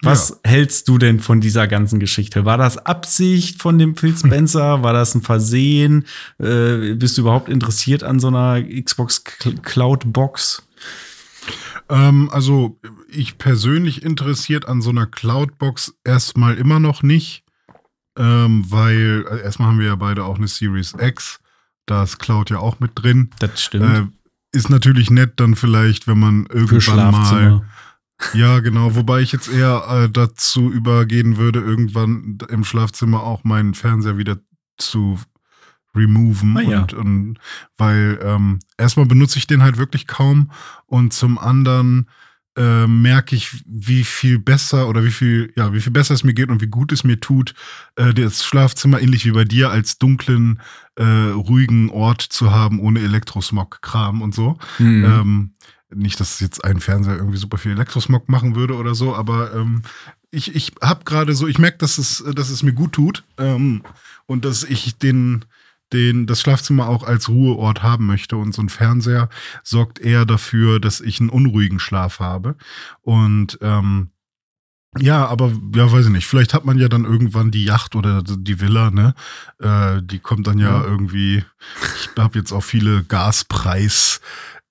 Was hältst du denn von dieser ganzen Geschichte? War das Absicht von dem Phil Spencer? War das ein Versehen? Äh, bist du überhaupt interessiert an so einer Xbox Cl- Cloud Box? Ähm, also, ich persönlich interessiert an so einer Cloudbox erstmal immer noch nicht, ähm, weil äh, erstmal haben wir ja beide auch eine Series X. Da ist Cloud ja auch mit drin. Das stimmt. Äh, ist natürlich nett dann vielleicht, wenn man irgendwann mal. Ja, genau. Wobei ich jetzt eher äh, dazu übergehen würde, irgendwann im Schlafzimmer auch meinen Fernseher wieder zu removen. Ah, ja. und, und weil ähm, erstmal benutze ich den halt wirklich kaum und zum anderen äh, merke ich, wie viel besser oder wie viel, ja, wie viel besser es mir geht und wie gut es mir tut, äh, das Schlafzimmer ähnlich wie bei dir als dunklen, äh, ruhigen Ort zu haben, ohne Elektrosmog-Kram und so. Mhm. Ähm, nicht, dass jetzt ein Fernseher irgendwie super viel Elektrosmog machen würde oder so, aber ähm, ich, ich habe gerade so, ich merke, dass es, dass es mir gut tut ähm, und dass ich den, den, das Schlafzimmer auch als Ruheort haben möchte. Und so ein Fernseher sorgt eher dafür, dass ich einen unruhigen Schlaf habe. Und ähm, ja, aber ja, weiß ich nicht. Vielleicht hat man ja dann irgendwann die Yacht oder die Villa, ne? Äh, die kommt dann ja, Ja. irgendwie. Ich habe jetzt auch viele Gaspreis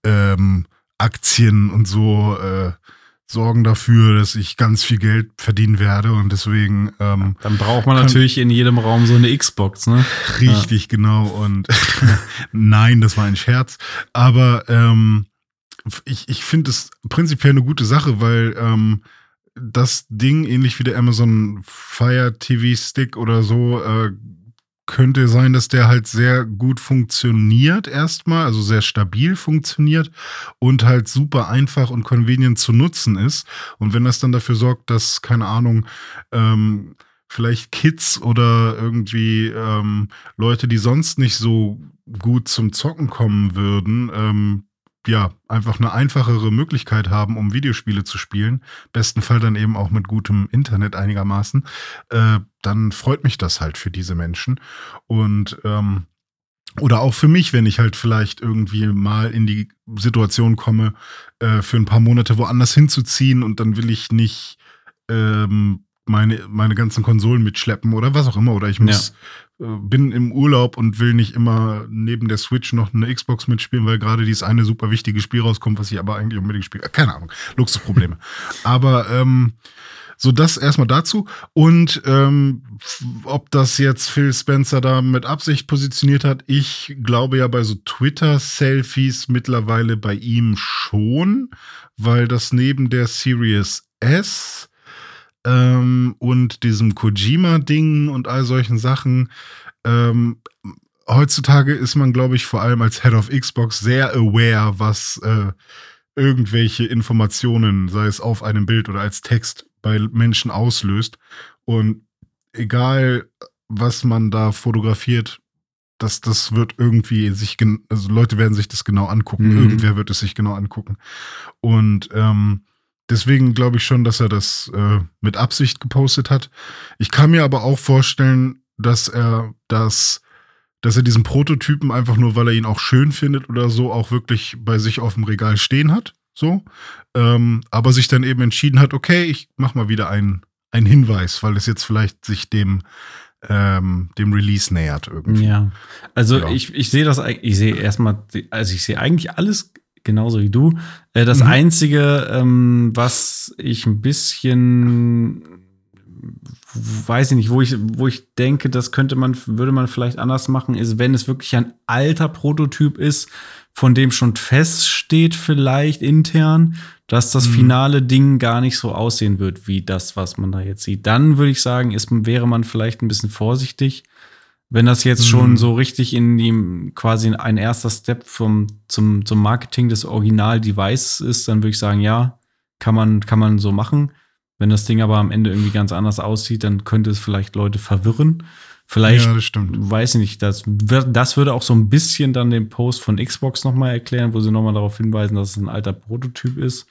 ähm, Aktien und so äh, sorgen dafür, dass ich ganz viel Geld verdienen werde und deswegen ähm, Dann braucht man natürlich in jedem Raum so eine Xbox, ne? Richtig, genau. Und nein, das war ein Scherz. Aber ähm, ich, ich finde es prinzipiell eine gute Sache, weil ähm, das Ding, ähnlich wie der Amazon Fire TV Stick oder so, äh, könnte sein, dass der halt sehr gut funktioniert erstmal, also sehr stabil funktioniert und halt super einfach und convenient zu nutzen ist. Und wenn das dann dafür sorgt, dass, keine Ahnung, ähm, vielleicht Kids oder irgendwie ähm, Leute, die sonst nicht so gut zum Zocken kommen würden, ähm, ja, einfach eine einfachere Möglichkeit haben, um Videospiele zu spielen, besten Fall dann eben auch mit gutem Internet einigermaßen, äh, dann freut mich das halt für diese Menschen. Und ähm, oder auch für mich, wenn ich halt vielleicht irgendwie mal in die Situation komme, äh, für ein paar Monate woanders hinzuziehen und dann will ich nicht ähm, meine, meine ganzen Konsolen mitschleppen oder was auch immer. Oder ich muss, ja. Äh, bin im Urlaub und will nicht immer neben der Switch noch eine Xbox mitspielen, weil gerade dieses eine super wichtige Spiel rauskommt, was ich aber eigentlich unbedingt spiele. Keine Ahnung, Luxusprobleme. aber ähm, so das erstmal dazu. Und ähm, ob das jetzt Phil Spencer da mit Absicht positioniert hat, ich glaube ja bei so Twitter-Selfies mittlerweile bei ihm schon, weil das neben der Series S ähm, und diesem Kojima-Ding und all solchen Sachen ähm, heutzutage ist man, glaube ich, vor allem als Head of Xbox sehr aware, was äh, irgendwelche Informationen, sei es auf einem Bild oder als Text, bei Menschen auslöst. Und egal, was man da fotografiert, das, das wird irgendwie sich, also Leute werden sich das genau angucken. Mhm. Irgendwer wird es sich genau angucken. Und ähm, deswegen glaube ich schon, dass er das äh, mit Absicht gepostet hat. Ich kann mir aber auch vorstellen, dass er das, dass er diesen Prototypen einfach nur, weil er ihn auch schön findet oder so, auch wirklich bei sich auf dem Regal stehen hat. So. Ähm, aber sich dann eben entschieden hat, okay, ich mach mal wieder einen, einen Hinweis, weil es jetzt vielleicht sich dem, ähm, dem Release nähert irgendwie. Ja. Also ja. ich, ich sehe das, ich sehe erstmal, also ich sehe eigentlich alles genauso wie du. Äh, das mhm. Einzige, ähm, was ich ein bisschen weiß ich nicht, wo ich, wo ich denke, das könnte man, würde man vielleicht anders machen, ist, wenn es wirklich ein alter Prototyp ist, von dem schon feststeht, vielleicht intern, dass das mhm. finale Ding gar nicht so aussehen wird, wie das, was man da jetzt sieht. Dann würde ich sagen, ist, wäre man vielleicht ein bisschen vorsichtig. Wenn das jetzt mhm. schon so richtig in die quasi ein erster Step vom, zum, zum Marketing des Original-Devices ist, dann würde ich sagen, ja, kann man, kann man so machen. Wenn das Ding aber am Ende irgendwie ganz anders aussieht, dann könnte es vielleicht Leute verwirren. Vielleicht, ja, weiß ich nicht, das, das würde auch so ein bisschen dann den Post von Xbox nochmal erklären, wo sie nochmal darauf hinweisen, dass es ein alter Prototyp ist.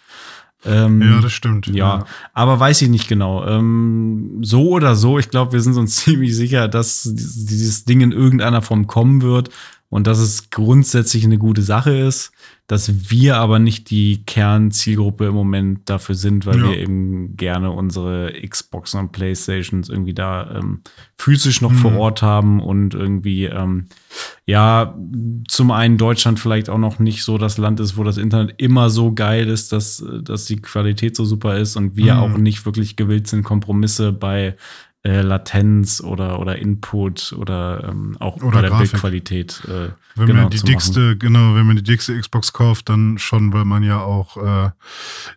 Ähm, ja, das stimmt. Ja, ja, aber weiß ich nicht genau. Ähm, so oder so, ich glaube, wir sind uns ziemlich sicher, dass dieses Ding in irgendeiner Form kommen wird und dass es grundsätzlich eine gute Sache ist dass wir aber nicht die Kernzielgruppe im Moment dafür sind, weil ja. wir eben gerne unsere Xbox und Playstations irgendwie da ähm, physisch noch mhm. vor Ort haben und irgendwie, ähm, ja, zum einen Deutschland vielleicht auch noch nicht so das Land ist, wo das Internet immer so geil ist, dass, dass die Qualität so super ist und wir mhm. auch nicht wirklich gewillt sind, Kompromisse bei äh, Latenz oder, oder Input oder ähm, auch oder bei der Grafik. Bildqualität. Äh, wenn genau, man die dickste, genau, wenn man die dickste Xbox kauft, dann schon, weil man ja auch äh,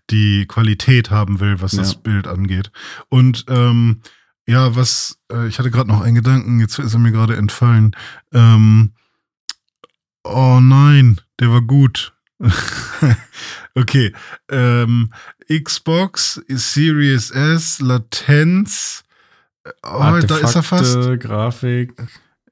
die Qualität haben will, was ja. das Bild angeht. Und ähm, ja, was, äh, ich hatte gerade noch einen Gedanken, jetzt ist er mir gerade entfallen. Ähm, oh nein, der war gut. okay. Ähm, Xbox Series S, Latenz, Oh, da ist er fast. Grafik.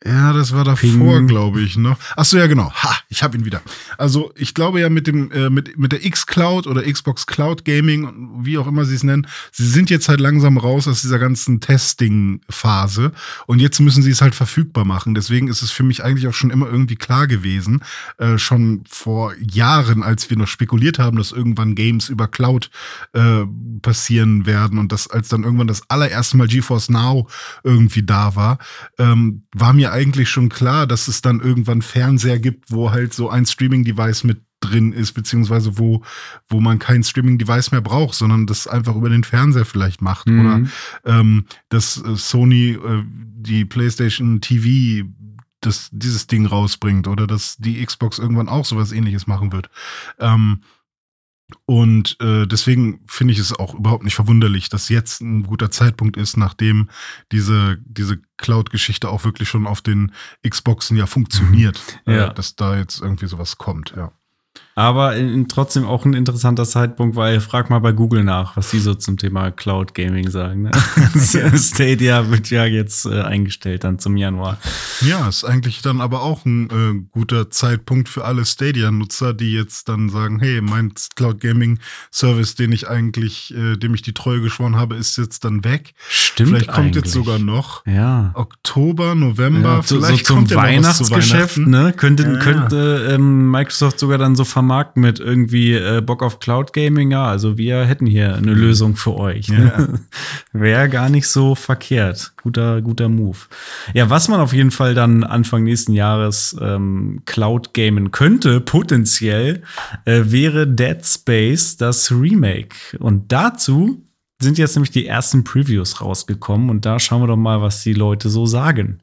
Ja, das war davor, glaube ich, noch. Achso, ja, genau. Ha, ich habe ihn wieder. Also, ich glaube ja mit dem äh, mit mit der X Cloud oder Xbox Cloud Gaming, wie auch immer sie es nennen, sie sind jetzt halt langsam raus aus dieser ganzen Testing Phase und jetzt müssen sie es halt verfügbar machen. Deswegen ist es für mich eigentlich auch schon immer irgendwie klar gewesen, äh, schon vor Jahren, als wir noch spekuliert haben, dass irgendwann Games über Cloud äh, passieren werden und das als dann irgendwann das allererste Mal GeForce Now irgendwie da war, ähm, war mir eigentlich schon klar, dass es dann irgendwann Fernseher gibt, wo halt so ein Streaming-Device mit drin ist, beziehungsweise wo, wo man kein Streaming-Device mehr braucht, sondern das einfach über den Fernseher vielleicht macht. Mhm. Oder ähm, dass äh, Sony äh, die PlayStation TV das, dieses Ding rausbringt oder dass die Xbox irgendwann auch sowas ähnliches machen wird. Ähm, und äh, deswegen finde ich es auch überhaupt nicht verwunderlich, dass jetzt ein guter Zeitpunkt ist, nachdem diese, diese Cloud-Geschichte auch wirklich schon auf den Xboxen ja funktioniert, mhm. ja. Äh, dass da jetzt irgendwie sowas kommt, ja. Aber in, trotzdem auch ein interessanter Zeitpunkt, weil frag mal bei Google nach, was die so zum Thema Cloud Gaming sagen. Ne? Stadia wird ja jetzt äh, eingestellt dann zum Januar. Ja, ist eigentlich dann aber auch ein äh, guter Zeitpunkt für alle Stadia-Nutzer, die jetzt dann sagen, hey, mein Cloud Gaming Service, den ich eigentlich, äh, dem ich die Treue geschworen habe, ist jetzt dann weg. Stimmt. Vielleicht kommt eigentlich. jetzt sogar noch ja. Oktober, November, Ja, so, so vielleicht zum kommt Weihnachtsgeschäft, Weihnachten. ne? Könnte, ja. könnte ähm, Microsoft sogar dann so vermarkten mit irgendwie äh, Bock auf Cloud Gaming. Ja, also wir hätten hier eine Lösung für euch. Ne? Wäre gar nicht so verkehrt. Guter, guter Move. Ja, was man auf jeden Fall dann Anfang nächsten Jahres ähm, Cloud gamen könnte, potenziell, äh, wäre Dead Space das Remake. Und dazu sind jetzt nämlich die ersten Previews rausgekommen und da schauen wir doch mal, was die Leute so sagen.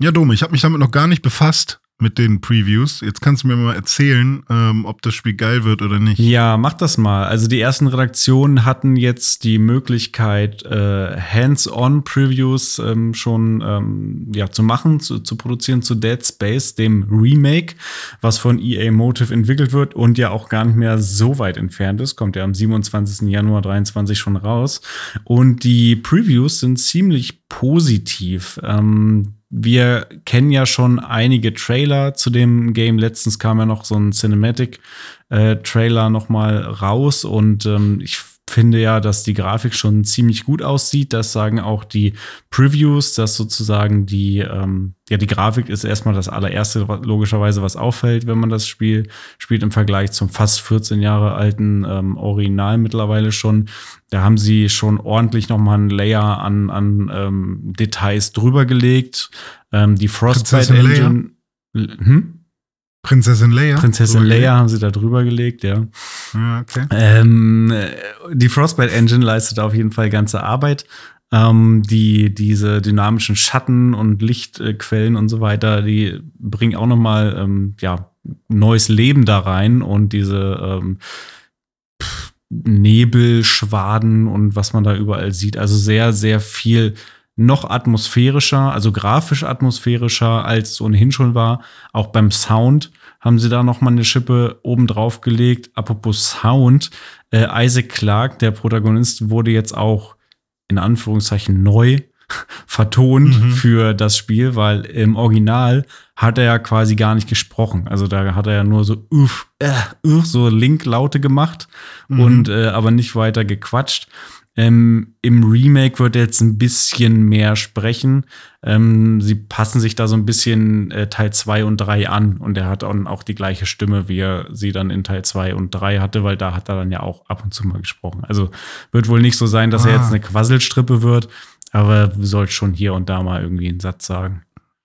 Ja, Dome, ich habe mich damit noch gar nicht befasst mit den Previews. Jetzt kannst du mir mal erzählen, ähm, ob das Spiel geil wird oder nicht. Ja, mach das mal. Also die ersten Redaktionen hatten jetzt die Möglichkeit, äh, Hands-on-Previews ähm, schon ähm, ja, zu machen, zu, zu produzieren zu Dead Space, dem Remake, was von EA Motive entwickelt wird und ja auch gar nicht mehr so weit entfernt ist. Kommt ja am 27. Januar 23 schon raus. Und die Previews sind ziemlich positiv. Ähm, wir kennen ja schon einige Trailer zu dem Game. Letztens kam ja noch so ein Cinematic-Trailer noch mal raus und ähm, ich finde ja, dass die Grafik schon ziemlich gut aussieht. Das sagen auch die Previews, dass sozusagen die, ähm, ja, die Grafik ist erstmal das allererste, logischerweise, was auffällt, wenn man das Spiel spielt im Vergleich zum fast 14 Jahre alten ähm, Original mittlerweile schon. Da haben sie schon ordentlich nochmal einen Layer an, an ähm, Details drüber gelegt. Ähm, die Frostbite? Engine. Hm? Prinzessin Leia? Prinzessin Leia haben sie da drüber gelegt, ja. Ja, okay. Ähm, äh, die Frostbite Engine leistet auf jeden Fall ganze Arbeit. Ähm, die, diese dynamischen Schatten und Lichtquellen und so weiter, die bringen auch nochmal ähm, ja, neues Leben da rein und diese ähm, Nebelschwaden und was man da überall sieht. Also sehr, sehr viel noch atmosphärischer, also grafisch atmosphärischer, als es ohnehin schon war. Auch beim Sound haben sie da noch mal eine Schippe oben drauf gelegt. Apropos Sound, äh, Isaac Clarke, der Protagonist, wurde jetzt auch in Anführungszeichen neu vertont Mhm. für das Spiel, weil im Original hat er ja quasi gar nicht gesprochen. Also da hat er ja nur so uff, äh, uff, so Link-Laute gemacht Mhm. und äh, aber nicht weiter gequatscht. Ähm, Im Remake wird er jetzt ein bisschen mehr sprechen. Ähm, sie passen sich da so ein bisschen äh, Teil 2 und 3 an und er hat dann auch die gleiche Stimme, wie er sie dann in Teil 2 und 3 hatte, weil da hat er dann ja auch ab und zu mal gesprochen. Also wird wohl nicht so sein, dass er Ah. jetzt eine Quasselstrippe wird, aber soll schon hier und da mal irgendwie einen Satz sagen.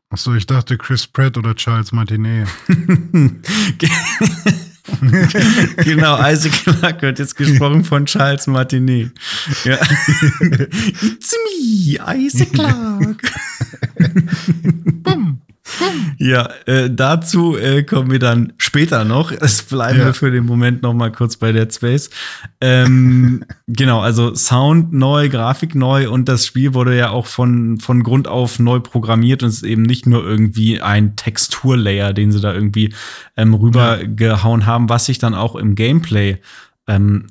Achso, ich dachte Chris Pratt oder Charles Martinet. genau, Isaac Clarke wird jetzt gesprochen von Charles Martinet. Ja. It's me, Isaac Clarke. Bumm. Ja, äh, dazu äh, kommen wir dann später noch. Es bleiben Ja. wir für den Moment noch mal kurz bei Dead Space. Ähm, genau, also Sound neu, Grafik neu und das Spiel wurde ja auch von, von Grund auf neu programmiert und es ist eben nicht nur irgendwie ein Texturlayer, den sie da irgendwie ähm, rübergehauen haben, was sich dann auch im Gameplay ähm,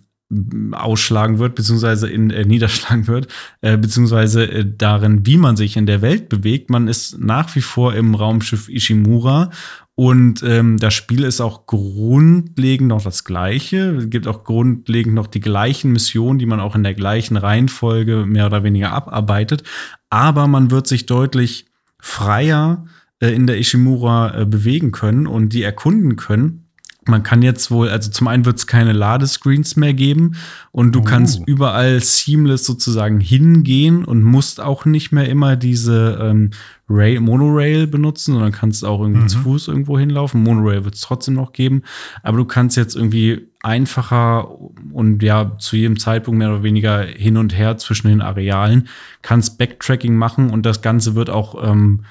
ausschlagen wird, beziehungsweise in, äh, niederschlagen wird, äh, beziehungsweise äh, darin, wie man sich in der Welt bewegt. Man ist nach wie vor im Raumschiff Ishimura und ähm, das Spiel ist auch grundlegend noch das gleiche. Es gibt auch grundlegend noch die gleichen Missionen, die man auch in der gleichen Reihenfolge mehr oder weniger abarbeitet. Aber man wird sich deutlich freier äh, in der Ishimura äh, bewegen können und die erkunden können. Man kann jetzt wohl, also zum einen wird es keine Ladescreens mehr geben und du Oh. kannst überall seamless sozusagen hingehen und musst auch nicht mehr immer diese ähm, Rail, Monorail benutzen, sondern kannst auch irgendwie Mhm. zu Fuß irgendwo hinlaufen. Monorail wird es trotzdem noch geben, aber du kannst jetzt irgendwie einfacher und ja zu jedem Zeitpunkt mehr oder weniger hin und her zwischen den Arealen, kannst Backtracking machen und das Ganze wird auch ähm,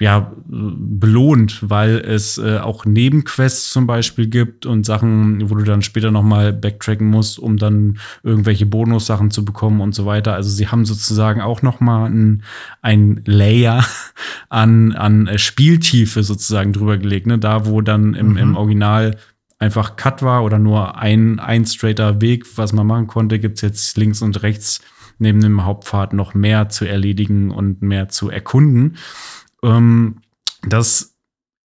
ja, belohnt, weil es äh, auch Nebenquests zum Beispiel gibt und Sachen, wo du dann später nochmal backtracken musst, um dann irgendwelche Bonussachen zu bekommen und so weiter. Also sie haben sozusagen auch nochmal ein, ein Layer an, an Spieltiefe sozusagen drüber gelegt, ne? Da, wo dann im, mhm. im Original einfach Cut war oder nur ein, ein straighter Weg, was man machen konnte, gibt's jetzt links und rechts neben dem Hauptpfad noch mehr zu erledigen und mehr zu erkunden. Ähm, das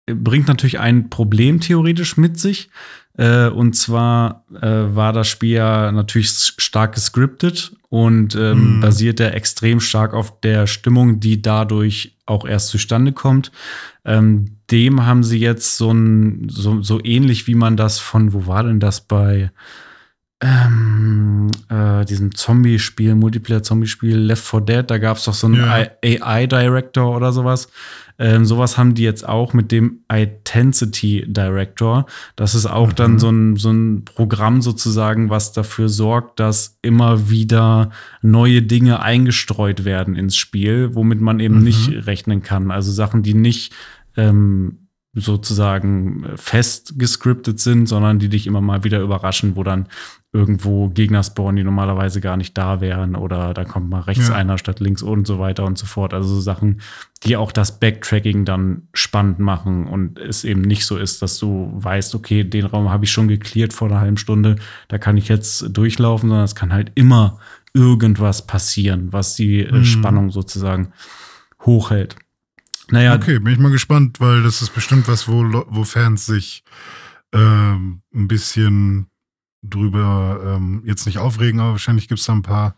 bringt natürlich ein Problem theoretisch mit sich. Äh, und zwar äh, war das Spiel ja natürlich stark gescriptet und ähm, mm. basiert ja extrem stark auf der Stimmung, die dadurch auch erst zustande kommt. Ähm, dem haben sie jetzt so ein, so, so ähnlich wie man das von, wo war denn das bei ähm, äh, diesem Zombie-Spiel, Multiplayer-Zombie-Spiel Left 4 Dead, da gab es doch so einen ja. AI-Director oder sowas. Ähm, sowas haben die jetzt auch mit dem Intensity Director. Das ist auch mhm. dann so ein, so ein Programm sozusagen, was dafür sorgt, dass immer wieder neue Dinge eingestreut werden ins Spiel, womit man eben mhm. nicht rechnen kann. Also Sachen, die nicht ähm, sozusagen fest gescriptet sind, sondern die dich immer mal wieder überraschen, wo dann irgendwo Gegner spawnen, die normalerweise gar nicht da wären oder da kommt mal rechts ja. einer statt links und so weiter und so fort. Also so Sachen, die auch das Backtracking dann spannend machen und es eben nicht so ist, dass du weißt, okay, den Raum habe ich schon geklärt vor einer halben Stunde, da kann ich jetzt durchlaufen, sondern es kann halt immer irgendwas passieren, was die äh, mhm. Spannung sozusagen hochhält. Naja. Okay, bin ich mal gespannt, weil das ist bestimmt was, wo, wo Fans sich ähm, ein bisschen drüber ähm, jetzt nicht aufregen, aber wahrscheinlich gibt es da ein paar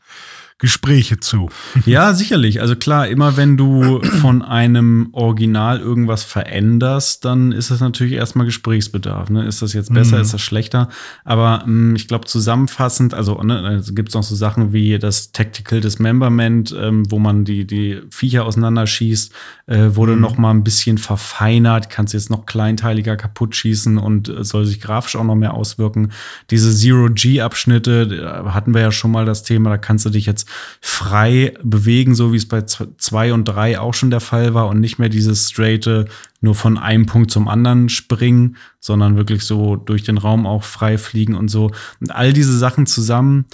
Gespräche zu. Ja, sicherlich. Also klar, immer wenn du von einem Original irgendwas veränderst, dann ist das natürlich erstmal Gesprächsbedarf. Ne? Ist das jetzt besser, mhm. ist das schlechter? Aber mh, hm, ich glaube, zusammenfassend, also, ne, also gibt es noch so Sachen wie das Tactical Dismemberment, ähm, wo man die, die Viecher auseinanderschießt, äh, wurde mhm. noch mal ein bisschen verfeinert, kannst jetzt noch kleinteiliger kaputt schießen und äh, soll sich grafisch auch noch mehr auswirken. Diese Zero-G-Abschnitte, hatten wir ja schon mal das Thema, da kannst du dich jetzt frei bewegen, so wie es bei zwei und drei auch schon der Fall war und nicht mehr dieses straighte nur von einem Punkt zum anderen springen, sondern wirklich so durch den Raum auch frei fliegen und so. Und all diese Sachen zusammen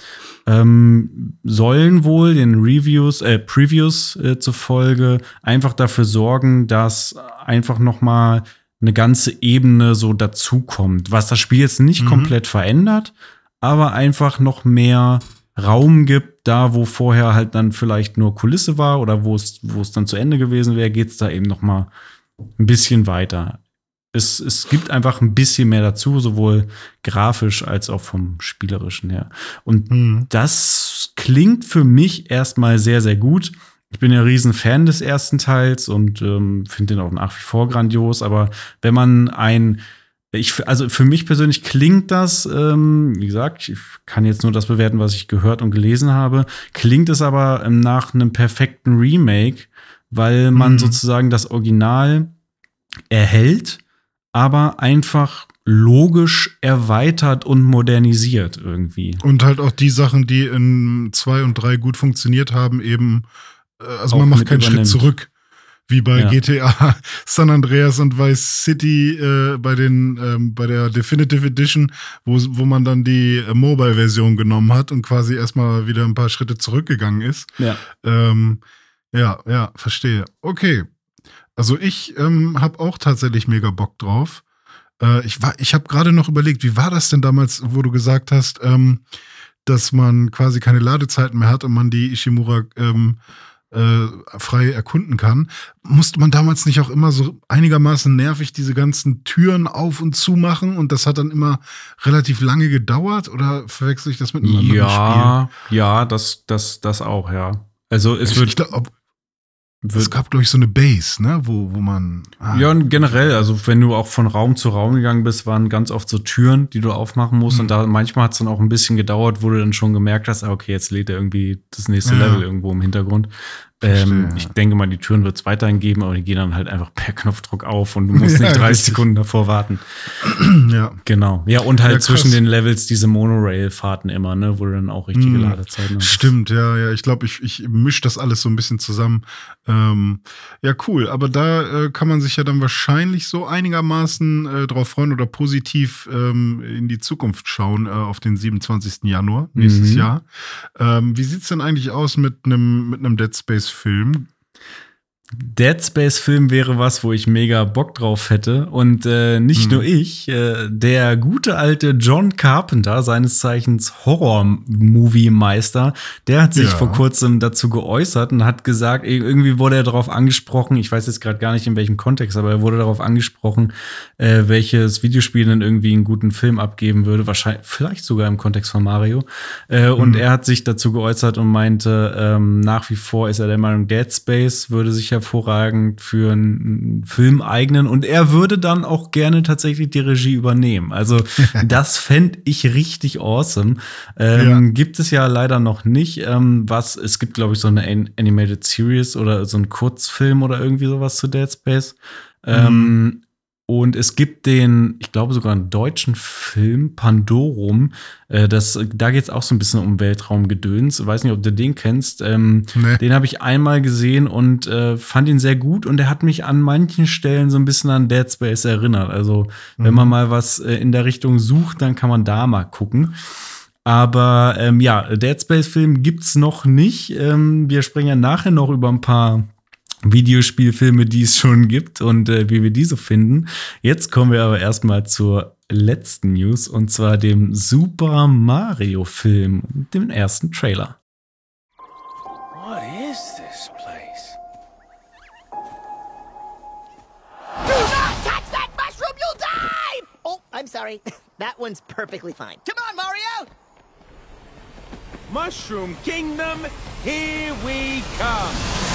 ähm, sollen wohl den Reviews, äh, Previews äh, zufolge einfach dafür sorgen, dass einfach noch mal eine ganze Ebene so dazukommt, was das Spiel jetzt nicht mhm. komplett verändert, aber einfach noch mehr Raum gibt, da wo vorher halt dann vielleicht nur Kulisse war oder wo es, wo es dann zu Ende gewesen wäre, geht es da eben noch mal ein bisschen weiter. Es, es gibt einfach ein bisschen mehr dazu, sowohl grafisch als auch vom spielerischen her. Und mhm. das klingt für mich erstmal sehr, sehr gut. Ich bin ja riesen Fan des ersten Teils und ähm, finde den auch nach wie vor grandios. Aber wenn man ein ich, also für mich persönlich klingt das, ähm, wie gesagt, ich kann jetzt nur das bewerten, was ich gehört und gelesen habe, klingt es aber ähm, nach einem perfekten Remake, weil man mhm. sozusagen das Original erhält, aber einfach logisch erweitert und modernisiert irgendwie. Und halt auch die Sachen, die in zwei und drei gut funktioniert haben, eben, äh, also auch man macht keinen übernimmt. Schritt zurück wie bei ja. GTA San Andreas und Vice City äh, bei den ähm, bei der Definitive Edition, wo, wo man dann die äh, Mobile-Version genommen hat und quasi erstmal wieder ein paar Schritte zurückgegangen ist. Ja, ähm, ja, ja, verstehe. Okay, also ich ähm, habe auch tatsächlich mega Bock drauf. Äh, ich war, ich habe gerade noch überlegt, wie war das denn damals, wo du gesagt hast, ähm, dass man quasi keine Ladezeiten mehr hat und man die Ishimura ähm, äh, frei erkunden kann. Musste man damals nicht auch immer so einigermaßen nervig diese ganzen Türen auf und zu machen und das hat dann immer relativ lange gedauert oder verwechsel ich das mit einem anderen ja, Spiel? Ja, das, das, das auch, ja. Also es ich, wird. Ich glaub, es gab, glaube ich, so eine Base, ne, wo, wo man. Ah. Ja, und generell, also wenn du auch von Raum zu Raum gegangen bist, waren ganz oft so Türen, die du aufmachen musst. Mhm. Und da manchmal hat es dann auch ein bisschen gedauert, wo du dann schon gemerkt hast, ah, okay, jetzt lädt er irgendwie das nächste ja. Level irgendwo im Hintergrund. Ähm, ich denke mal, die Türen wird es weiterhin geben, aber die gehen dann halt einfach per Knopfdruck auf und du musst ja, nicht 30 richtig. Sekunden davor warten. ja. Genau. Ja, und halt ja, zwischen den Levels diese Monorail-Fahrten immer, ne, wo du dann auch richtige hm, Ladezeiten hast. Stimmt, ja, ja. Ich glaube, ich, ich mische das alles so ein bisschen zusammen. Ähm, ja, cool. Aber da äh, kann man sich ja dann wahrscheinlich so einigermaßen äh, drauf freuen oder positiv ähm, in die Zukunft schauen äh, auf den 27. Januar nächstes mhm. Jahr. Ähm, wie sieht's denn eigentlich aus mit einem mit einem Dead Space Film? Dead Space Film wäre was, wo ich mega Bock drauf hätte. Und äh, nicht mhm. nur ich, äh, der gute alte John Carpenter, seines Zeichens Horror-Movie-Meister, der hat sich ja. vor kurzem dazu geäußert und hat gesagt, irgendwie wurde er darauf angesprochen, ich weiß jetzt gerade gar nicht in welchem Kontext, aber er wurde darauf angesprochen, äh, welches Videospiel denn irgendwie einen guten Film abgeben würde, wahrscheinlich, vielleicht sogar im Kontext von Mario. Äh, mhm. Und er hat sich dazu geäußert und meinte, ähm, nach wie vor ist er der Meinung, Dead Space würde sich hervorragend für einen Film eignen und er würde dann auch gerne tatsächlich die Regie übernehmen. Also das fände ich richtig awesome. Ähm, ja. Gibt es ja leider noch nicht. Ähm, was, es gibt, glaube ich, so eine Animated Series oder so ein Kurzfilm oder irgendwie sowas zu Dead Space. Ähm, mhm. Und es gibt den, ich glaube sogar einen deutschen Film, Pandorum. Äh, das, da geht es auch so ein bisschen um Weltraumgedöns. Ich weiß nicht, ob du den kennst. Ähm, nee. Den habe ich einmal gesehen und äh, fand ihn sehr gut. Und er hat mich an manchen Stellen so ein bisschen an Dead Space erinnert. Also, mhm. wenn man mal was äh, in der Richtung sucht, dann kann man da mal gucken. Aber ähm, ja, Dead Space-Film gibt's noch nicht. Ähm, wir sprechen ja nachher noch über ein paar Videospielfilme, die es schon gibt und äh, wie wir diese finden. Jetzt kommen wir aber erstmal zur letzten News und zwar dem Super Mario Film, dem ersten Trailer. What is this place? Do not touch that mushroom, you'll die! Oh, I'm sorry. That one's perfectly fine. Come on, Mario! Mushroom Kingdom, here we come!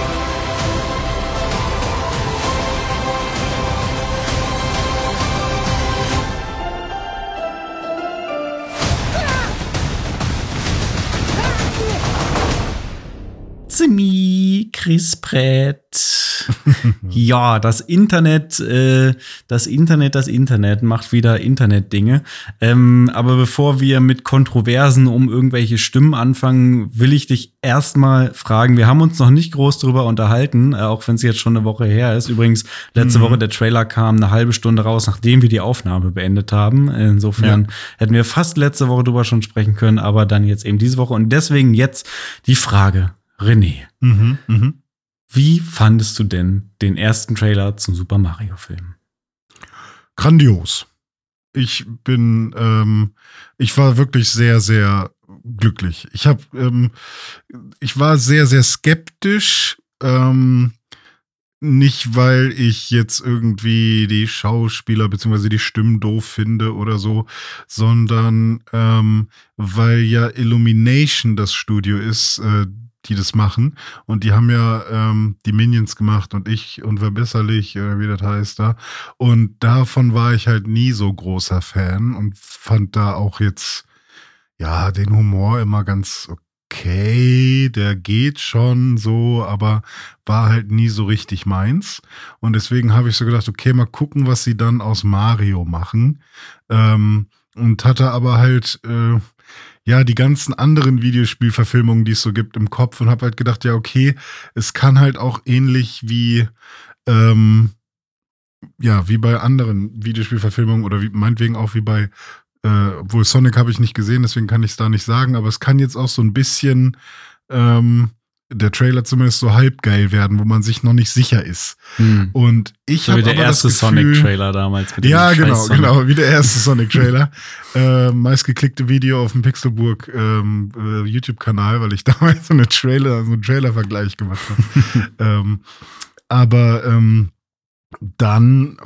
Semi, Chris Pratt. ja, das Internet, äh, das Internet, das Internet macht wieder Internet-Dinge. Ähm, aber bevor wir mit Kontroversen um irgendwelche Stimmen anfangen, will ich dich erstmal fragen. Wir haben uns noch nicht groß drüber unterhalten, äh, auch wenn es jetzt schon eine Woche her ist. Übrigens, letzte mhm. Woche der Trailer kam eine halbe Stunde raus, nachdem wir die Aufnahme beendet haben. Insofern ja. hätten wir fast letzte Woche drüber schon sprechen können, aber dann jetzt eben diese Woche. Und deswegen jetzt die Frage. René, mhm, mh. wie fandest du denn den ersten Trailer zum Super Mario-Film? Grandios. Ich bin, ähm, ich war wirklich sehr, sehr glücklich. Ich habe, ähm, ich war sehr, sehr skeptisch. Ähm, nicht, weil ich jetzt irgendwie die Schauspieler bzw. die Stimmen doof finde oder so, sondern ähm, weil ja Illumination das Studio ist, äh, die das machen. Und die haben ja ähm, die Minions gemacht und ich unverbesserlich, oder wie das heißt da. Und davon war ich halt nie so großer Fan und fand da auch jetzt, ja, den Humor immer ganz okay. Der geht schon so, aber war halt nie so richtig meins. Und deswegen habe ich so gedacht, okay, mal gucken, was sie dann aus Mario machen. Ähm, und hatte aber halt, äh, ja, die ganzen anderen Videospielverfilmungen, die es so gibt, im Kopf und habe halt gedacht, ja, okay, es kann halt auch ähnlich wie, ähm, ja, wie bei anderen Videospielverfilmungen oder wie, meinetwegen auch wie bei, äh, obwohl Sonic habe ich nicht gesehen, deswegen kann ich es da nicht sagen, aber es kann jetzt auch so ein bisschen, ähm, der Trailer zumindest so halb geil werden, wo man sich noch nicht sicher ist. Hm. Und ich so habe der erste Sonic-Trailer damals. Mit ja, genau, genau, wie der erste Sonic-Trailer. äh, meistgeklickte Video auf dem Pixelburg ähm, äh, YouTube-Kanal, weil ich damals so eine Trailer, so einen Trailer-Vergleich gemacht habe. ähm, aber ähm, dann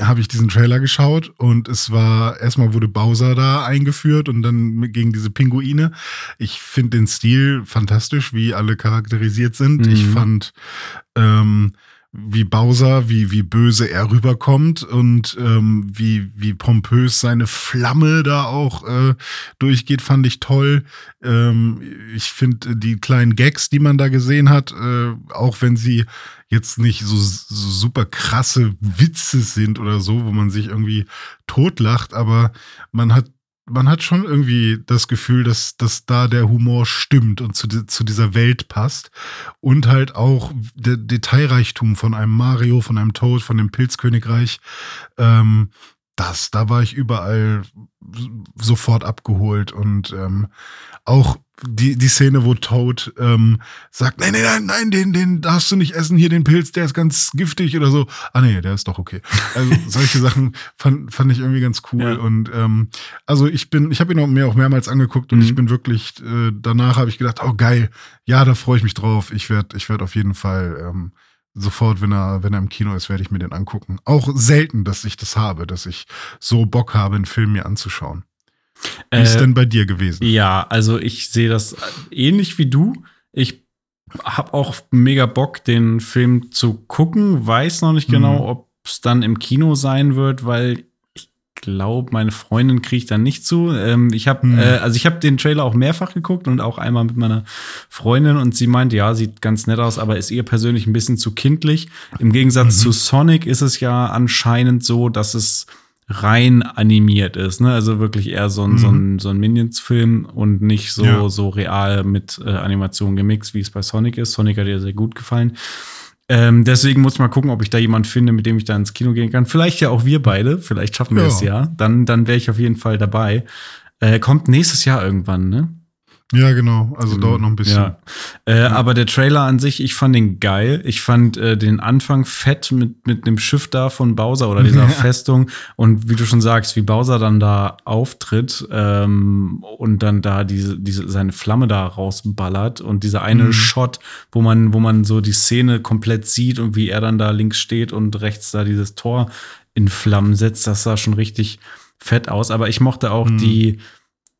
habe ich diesen Trailer geschaut und es war, erstmal wurde Bowser da eingeführt und dann gegen diese Pinguine. Ich finde den Stil fantastisch, wie alle charakterisiert sind. Mhm. Ich fand, ähm, wie Bowser, wie, wie böse er rüberkommt und ähm, wie, wie pompös seine Flamme da auch äh, durchgeht, fand ich toll. Ähm, ich finde die kleinen Gags, die man da gesehen hat, äh, auch wenn sie jetzt nicht so, so super krasse Witze sind oder so, wo man sich irgendwie totlacht, aber man hat man hat schon irgendwie das Gefühl, dass, dass da der Humor stimmt und zu, zu dieser Welt passt. Und halt auch der Detailreichtum von einem Mario, von einem Toad, von dem Pilzkönigreich. Ähm, das, da war ich überall sofort abgeholt und ähm, auch die, die Szene, wo Toad ähm, sagt, nein, nein, nein, nein, den, den darfst du nicht essen, hier den Pilz, der ist ganz giftig oder so. Ah nee, der ist doch okay. Also solche Sachen fand, fand ich irgendwie ganz cool. Ja. Und ähm, also ich bin, ich habe ihn mir auch mehrmals angeguckt und mhm. ich bin wirklich, äh, danach habe ich gedacht, oh geil, ja, da freue ich mich drauf. Ich werde ich werd auf jeden Fall ähm, sofort, wenn er, wenn er im Kino ist, werde ich mir den angucken. Auch selten, dass ich das habe, dass ich so Bock habe, einen Film mir anzuschauen. Wie ist äh, denn bei dir gewesen? Ja, also ich sehe das ähnlich wie du. Ich habe auch mega Bock, den Film zu gucken. Weiß noch nicht genau, mhm. ob es dann im Kino sein wird, weil ich glaube, meine Freundin kriegt dann nicht zu. Ähm, ich habe, mhm. äh, also ich habe den Trailer auch mehrfach geguckt und auch einmal mit meiner Freundin und sie meint, ja, sieht ganz nett aus, aber ist ihr persönlich ein bisschen zu kindlich. Im Gegensatz mhm. zu Sonic ist es ja anscheinend so, dass es rein animiert ist, ne? Also wirklich eher so ein, mhm. so ein, so ein Minions-Film und nicht so, ja. so real mit äh, Animation gemixt, wie es bei Sonic ist. Sonic hat dir sehr gut gefallen. Ähm, deswegen muss ich mal gucken, ob ich da jemanden finde, mit dem ich da ins Kino gehen kann. Vielleicht ja auch wir beide. Vielleicht schaffen wir ja. es ja. Dann, dann wäre ich auf jeden Fall dabei. Äh, kommt nächstes Jahr irgendwann, ne? Ja, genau. Also dauert noch ein bisschen. Ja. Äh, ja. Aber der Trailer an sich, ich fand den geil. Ich fand äh, den Anfang fett mit, mit dem Schiff da von Bowser oder dieser Festung. Und wie du schon sagst, wie Bowser dann da auftritt ähm, und dann da diese, diese, seine Flamme da rausballert und dieser eine mhm. Shot, wo man, wo man so die Szene komplett sieht und wie er dann da links steht und rechts da dieses Tor in Flammen setzt, das sah schon richtig fett aus. Aber ich mochte auch mhm. die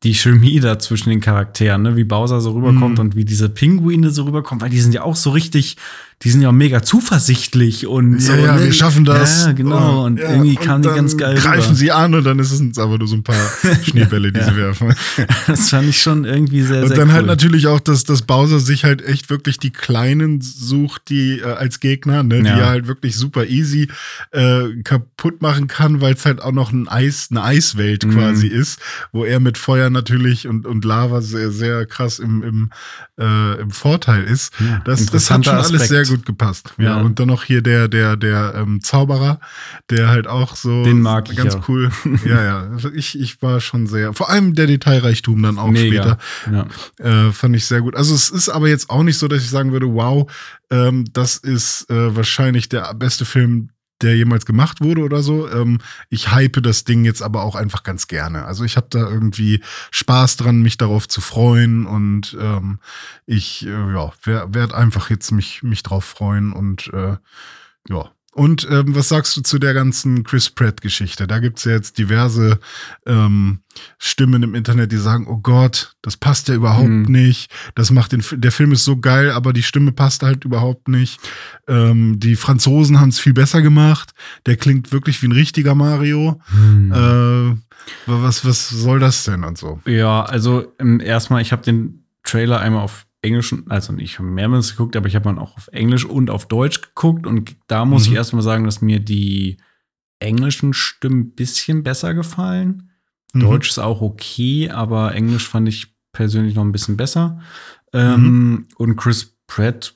die Chemie da zwischen den Charakteren, ne? wie Bowser so rüberkommt mm. und wie diese Pinguine so rüberkommen, weil die sind ja auch so richtig, die sind ja mega zuversichtlich und so. Ja, ne? wir schaffen das. Ja, genau. Oh, und ja, irgendwie kamen die ganz geil. Greifen rüber. sie an und dann ist es aber nur so ein paar Schneebälle, die ja. sie werfen. das fand ich schon irgendwie sehr, und sehr dann cool. halt natürlich auch, dass, dass Bowser sich halt echt wirklich die Kleinen sucht, die äh, als Gegner, ne, die er halt wirklich super easy äh, kaputt machen kann, weil es halt auch noch ein Eis, eine Eiswelt mhm. quasi ist, wo er mit Feuer natürlich und, und Lava sehr, sehr krass im, im, äh, im Vorteil ist. das, das hat schon Aspekt. alles sehr gut gepasst. Ja. ja. Und dann noch hier der, der, der ähm, Zauberer, der halt auch so Den mag ich, ganz ja. cool. ja, ja. Also ich, ich war schon sehr, vor allem der Detailreichtum dann auch Mega. später. Ja. Äh, fand ich sehr gut. Also es ist aber jetzt auch nicht so, dass ich sagen würde, wow, ähm, das ist äh, wahrscheinlich der beste Film, der jemals gemacht wurde oder so. Ähm, ich hype das Ding jetzt aber auch einfach ganz gerne. Also ich habe da irgendwie Spaß dran, mich darauf zu freuen und ähm, ich äh, ja, werde werd einfach jetzt mich, mich drauf freuen und äh, ja, und ähm, was sagst du zu der ganzen Chris Pratt-Geschichte? Da gibt's ja jetzt diverse ähm, Stimmen im Internet, die sagen, oh Gott, das passt ja überhaupt mhm. nicht. Das macht den der Film ist so geil, aber die Stimme passt halt überhaupt nicht. Ähm, die Franzosen haben es viel besser gemacht. Der klingt wirklich wie ein richtiger Mario. Mhm. Äh, was, was soll das denn und so? Ja, also ähm, erstmal, ich habe den Trailer einmal auf Englisch, also ich habe mehrmals geguckt, aber ich habe dann auch auf Englisch und auf Deutsch geguckt und da muss mhm. ich erstmal sagen, dass mir die englischen Stimmen ein bisschen besser gefallen. Mhm. Deutsch ist auch okay, aber Englisch fand ich persönlich noch ein bisschen besser. Ähm, mhm. Und Chris Pratt,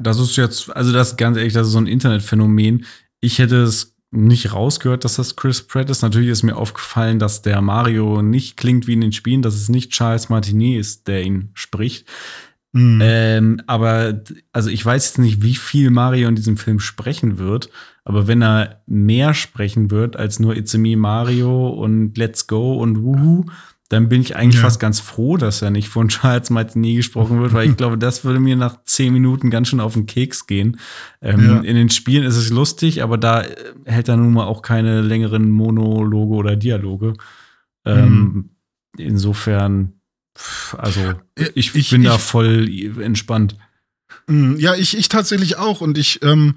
das ist jetzt, also das ganz ehrlich, das ist so ein Internetphänomen. Ich hätte es nicht rausgehört, dass das Chris Pratt ist. Natürlich ist mir aufgefallen, dass der Mario nicht klingt wie in den Spielen, dass es nicht Charles Martinet ist, der ihn spricht. Mhm. Ähm, aber also ich weiß jetzt nicht, wie viel Mario in diesem Film sprechen wird, aber wenn er mehr sprechen wird als nur It's a me Mario und Let's Go und Wuhu, dann bin ich eigentlich ja. fast ganz froh, dass er nicht von Charles Martinet gesprochen wird, weil ich glaube, das würde mir nach zehn Minuten ganz schön auf den Keks gehen. Ähm, ja. In den Spielen ist es lustig, aber da äh, hält er nun mal auch keine längeren Monologe oder Dialoge. Ähm, mhm. Insofern also ich, ich bin ich, da voll entspannt. Mm, ja, ich, ich tatsächlich auch. Und ich, ähm,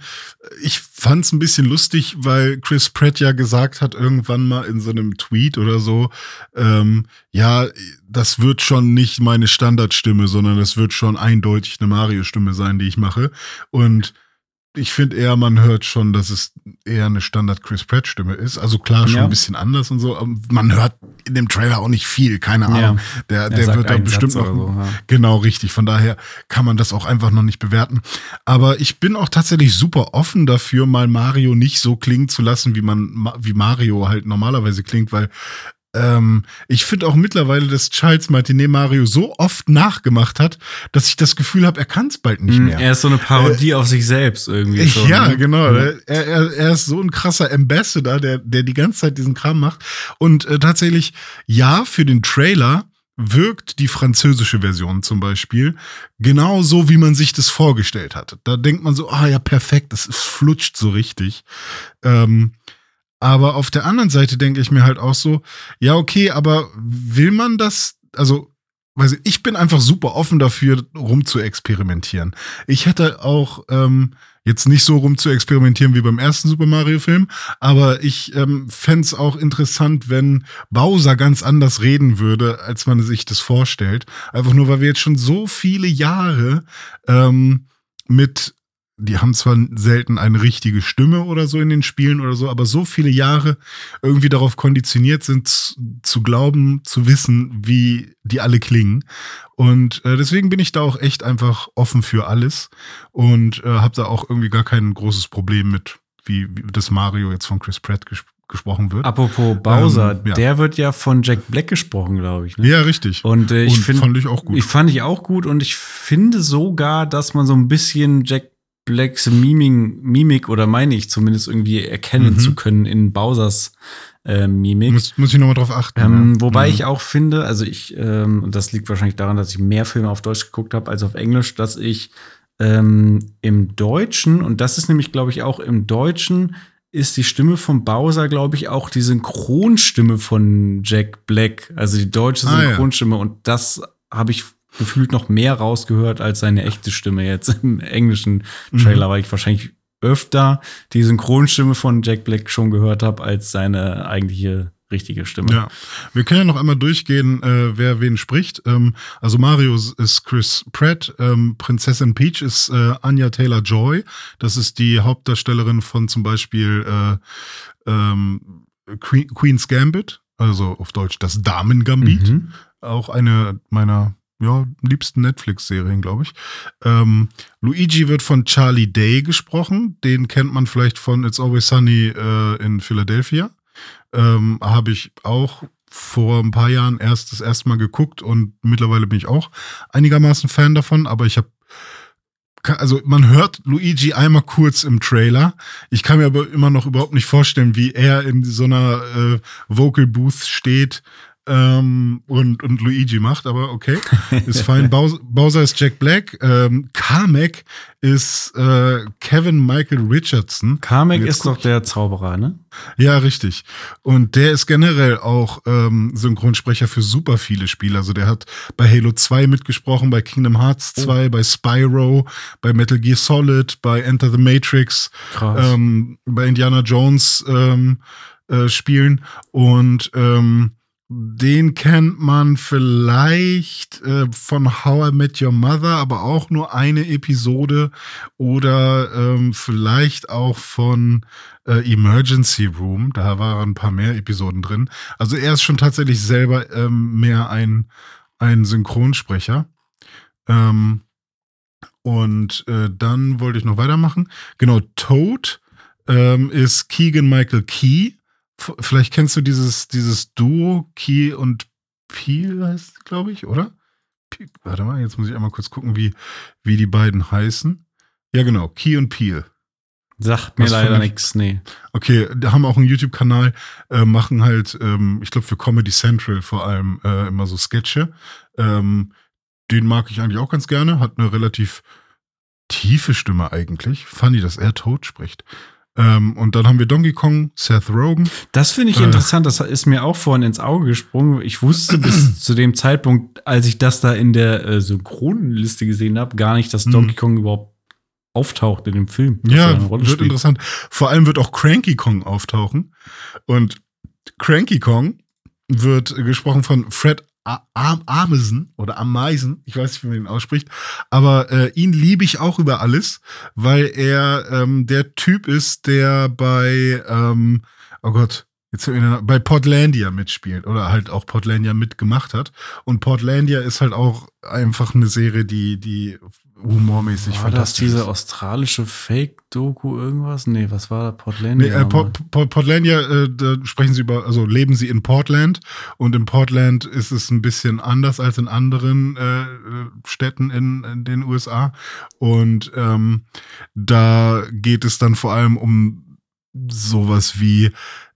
ich fand es ein bisschen lustig, weil Chris Pratt ja gesagt hat, irgendwann mal in so einem Tweet oder so, ähm, ja, das wird schon nicht meine Standardstimme, sondern das wird schon eindeutig eine Mario-Stimme sein, die ich mache. Und ich finde eher, man hört schon, dass es eher eine Standard Chris Pratt Stimme ist. Also klar, schon ja. ein bisschen anders und so. Man hört in dem Trailer auch nicht viel, keine Ahnung. Ja. Der, der wird da bestimmt Satz noch. So, ja. Genau, richtig. Von daher kann man das auch einfach noch nicht bewerten. Aber ich bin auch tatsächlich super offen dafür, mal Mario nicht so klingen zu lassen, wie man, wie Mario halt normalerweise klingt, weil ähm, ich finde auch mittlerweile, dass Charles Martinet Mario so oft nachgemacht hat, dass ich das Gefühl habe, er kann es bald nicht hm, mehr. Er ist so eine Parodie äh, auf sich selbst irgendwie. Schon, ja, ne? genau. Mhm. Er, er, er ist so ein krasser Ambassador, der, der die ganze Zeit diesen Kram macht. Und äh, tatsächlich, ja, für den Trailer wirkt die französische Version zum Beispiel genau so, wie man sich das vorgestellt hatte. Da denkt man so, ah ja, perfekt, das flutscht so richtig. Ähm, aber auf der anderen Seite denke ich mir halt auch so, ja, okay, aber will man das, also, weiß ich, ich bin einfach super offen dafür, rum zu experimentieren. Ich hätte auch ähm, jetzt nicht so rum zu experimentieren wie beim ersten Super Mario-Film, aber ich ähm, fände auch interessant, wenn Bowser ganz anders reden würde, als man sich das vorstellt. Einfach nur, weil wir jetzt schon so viele Jahre ähm, mit die haben zwar selten eine richtige Stimme oder so in den Spielen oder so, aber so viele Jahre irgendwie darauf konditioniert sind, zu glauben, zu wissen, wie die alle klingen. Und äh, deswegen bin ich da auch echt einfach offen für alles und äh, habe da auch irgendwie gar kein großes Problem mit, wie, wie das Mario jetzt von Chris Pratt ges gesprochen wird. Apropos Bowser, ähm, ja. der wird ja von Jack Black gesprochen, glaube ich. Ne? Ja, richtig. Und äh, ich finde, fand ich auch gut. Ich fand ich auch gut und ich finde sogar, dass man so ein bisschen Jack Blacks Miming, Mimik oder meine ich zumindest irgendwie erkennen mhm. zu können in Bowsers äh, Mimik. Muss, muss ich nochmal drauf achten. Ähm, ja. Wobei mhm. ich auch finde, also ich, ähm, und das liegt wahrscheinlich daran, dass ich mehr Filme auf Deutsch geguckt habe als auf Englisch, dass ich ähm, im Deutschen, und das ist nämlich, glaube ich, auch im Deutschen, ist die Stimme von Bowser, glaube ich, auch die Synchronstimme von Jack Black, also die deutsche Synchronstimme. Ah, ja. Und das habe ich gefühlt noch mehr rausgehört als seine echte Stimme jetzt im englischen Trailer, mhm. weil ich wahrscheinlich öfter die Synchronstimme von Jack Black schon gehört habe als seine eigentliche richtige Stimme. Ja, wir können ja noch einmal durchgehen, äh, wer wen spricht. Ähm, also Mario ist Chris Pratt, ähm, Prinzessin Peach ist äh, Anya Taylor Joy. Das ist die Hauptdarstellerin von zum Beispiel äh, ähm, Queen's Gambit, also auf Deutsch das Damen-Gambit. Mhm. Auch eine meiner ja, liebsten Netflix-Serien, glaube ich. Ähm, Luigi wird von Charlie Day gesprochen. Den kennt man vielleicht von It's Always Sunny äh, in Philadelphia. Ähm, Habe ich auch vor ein paar Jahren erst das erste Mal geguckt und mittlerweile bin ich auch einigermaßen Fan davon, aber ich habe also man hört Luigi einmal kurz im Trailer. Ich kann mir aber immer noch überhaupt nicht vorstellen, wie er in so einer äh, Vocal Booth steht ähm, und, und Luigi macht, aber okay, ist fein. Bowser, ist Jack Black, ähm, Kamek ist äh, Kevin Michael Richardson. Kamek ist doch der Zauberer, ne? Ja, richtig. Und der ist generell auch ähm, Synchronsprecher für super viele Spiele. Also der hat bei Halo 2 mitgesprochen, bei Kingdom Hearts 2, oh. bei Spyro, bei Metal Gear Solid, bei Enter the Matrix, ähm, bei Indiana Jones ähm, äh, Spielen und ähm, den kennt man vielleicht äh, von How I Met Your Mother, aber auch nur eine Episode oder ähm, vielleicht auch von äh, Emergency Room. Da waren ein paar mehr Episoden drin. Also er ist schon tatsächlich selber ähm, mehr ein, ein Synchronsprecher. Ähm, und äh, dann wollte ich noch weitermachen. Genau, Toad ähm, ist Keegan Michael Key Vielleicht kennst du dieses, dieses Duo, Key und Peel heißt glaube ich, oder? P Warte mal, jetzt muss ich einmal kurz gucken, wie, wie die beiden heißen. Ja, genau, Key und Peel. Sagt mir Was leider nichts, nee. Okay, die haben auch einen YouTube-Kanal, äh, machen halt, ähm, ich glaube für Comedy Central vor allem äh, immer so Sketche. Ähm, den mag ich eigentlich auch ganz gerne, hat eine relativ tiefe Stimme eigentlich. Funny, dass er tot spricht. Ähm, und dann haben wir Donkey Kong, Seth Rogen. Das finde ich Äh. interessant. Das ist mir auch vorhin ins Auge gesprungen. Ich wusste bis zu dem Zeitpunkt, als ich das da in der äh, Synchronliste gesehen habe, gar nicht, dass Mhm. Donkey Kong überhaupt auftaucht in dem Film. Ja, wird spielt. interessant. Vor allem wird auch Cranky Kong auftauchen. Und Cranky Kong wird gesprochen von Fred Am Ameisen oder Ameisen, ich weiß nicht, wie man ihn ausspricht, aber äh, ihn liebe ich auch über alles, weil er ähm, der Typ ist, der bei, ähm, oh Gott, jetzt bei Portlandia mitspielt oder halt auch Portlandia mitgemacht hat. Und Portlandia ist halt auch einfach eine Serie, die, die humormäßig War das fantastisch diese ist. australische Fake-Doku irgendwas? Nee, was war da? Portlandia? Nee, äh? Port, Port, Portlandia, äh, da sprechen sie über, also leben sie in Portland und in Portland ist es ein bisschen anders als in anderen äh, äh, Städten in, in den USA. Und ähm, da geht es dann vor allem um sowas wie,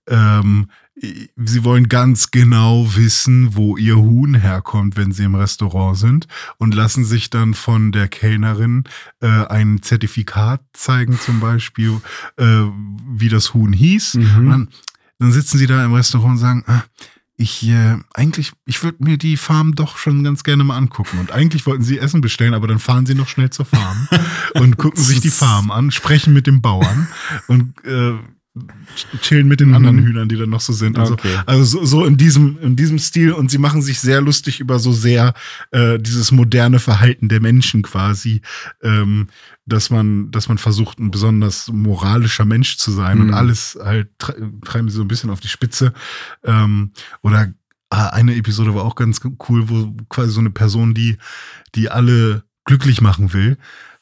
ähm, sie wollen ganz genau wissen, wo ihr Huhn herkommt, wenn sie im Restaurant sind und lassen sich dann von der Kellnerin äh, ein Zertifikat zeigen, zum Beispiel, äh, wie das Huhn hieß. Mhm. Dann, dann sitzen sie da im Restaurant und sagen, ah, ich äh, eigentlich, ich würde mir die Farm doch schon ganz gerne mal angucken. Und eigentlich wollten sie Essen bestellen, aber dann fahren sie noch schnell zur Farm und gucken sich die Farm an, sprechen mit dem Bauern und äh, chillen mit den Mhm. anderen Hühnern, die dann noch so sind. und so. Okay. Also so, so in diesem in diesem Stil und sie machen sich sehr lustig über so sehr äh, dieses moderne Verhalten der Menschen quasi, ähm, dass man dass man versucht ein besonders moralischer Mensch zu sein und Mhm. alles halt tre treiben sie so ein bisschen auf die Spitze ähm, oder ah, eine Episode war auch ganz cool, wo quasi so eine Person, die die alle glücklich machen will,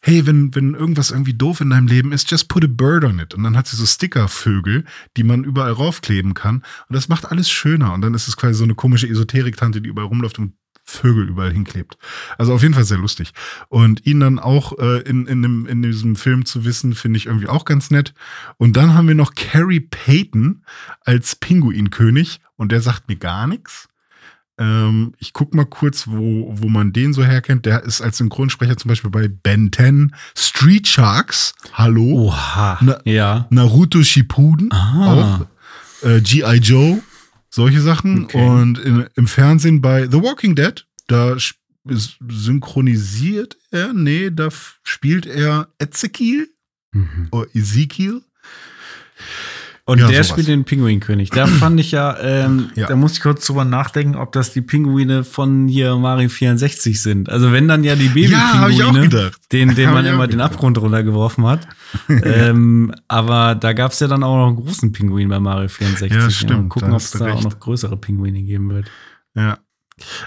hey, wenn, wenn irgendwas irgendwie doof in deinem Leben ist, just put a bird on it. Und dann hat sie so Stickervögel, die man überall raufkleben kann. Und das macht alles schöner. Und dann ist es quasi so eine komische Esoterik-Tante, die überall rumläuft und Vögel überall hinklebt. Also auf jeden Fall sehr lustig. Und ihn dann auch äh, in, in, dem, in diesem Film zu wissen, finde ich irgendwie auch ganz nett. Und dann haben wir noch Carrie Payton als Pinguinkönig. Und der sagt mir gar nichts. Ähm, ich guck mal kurz, wo, wo man den so herkennt. Der ist als Synchronsprecher zum Beispiel bei Ben 10, Street Sharks, hallo, Oha. Na- ja. Naruto Shippuden, Ah. auch, äh, G.I. Joe, solche Sachen. Okay. Und in, im Fernsehen bei The Walking Dead, da synchronisiert er, nee, da spielt er Ezekiel Mhm. oder Ezekiel. Und Ja, der sowas. spielt den Pinguinkönig. Da fand ich ja, ähm, Ja. da muss ich kurz drüber nachdenken, ob das die Pinguine von hier Mario 64 sind. Also wenn dann ja die Ja, auch Babypinguine, gedacht. den, den Hab man auch immer den. Abgrund runtergeworfen hat. ähm, aber da gab es ja dann auch noch einen großen Pinguin bei Mario 64. Ja, stimmt, Und gucken, ob es da auch recht. noch größere Pinguine geben wird. Ja.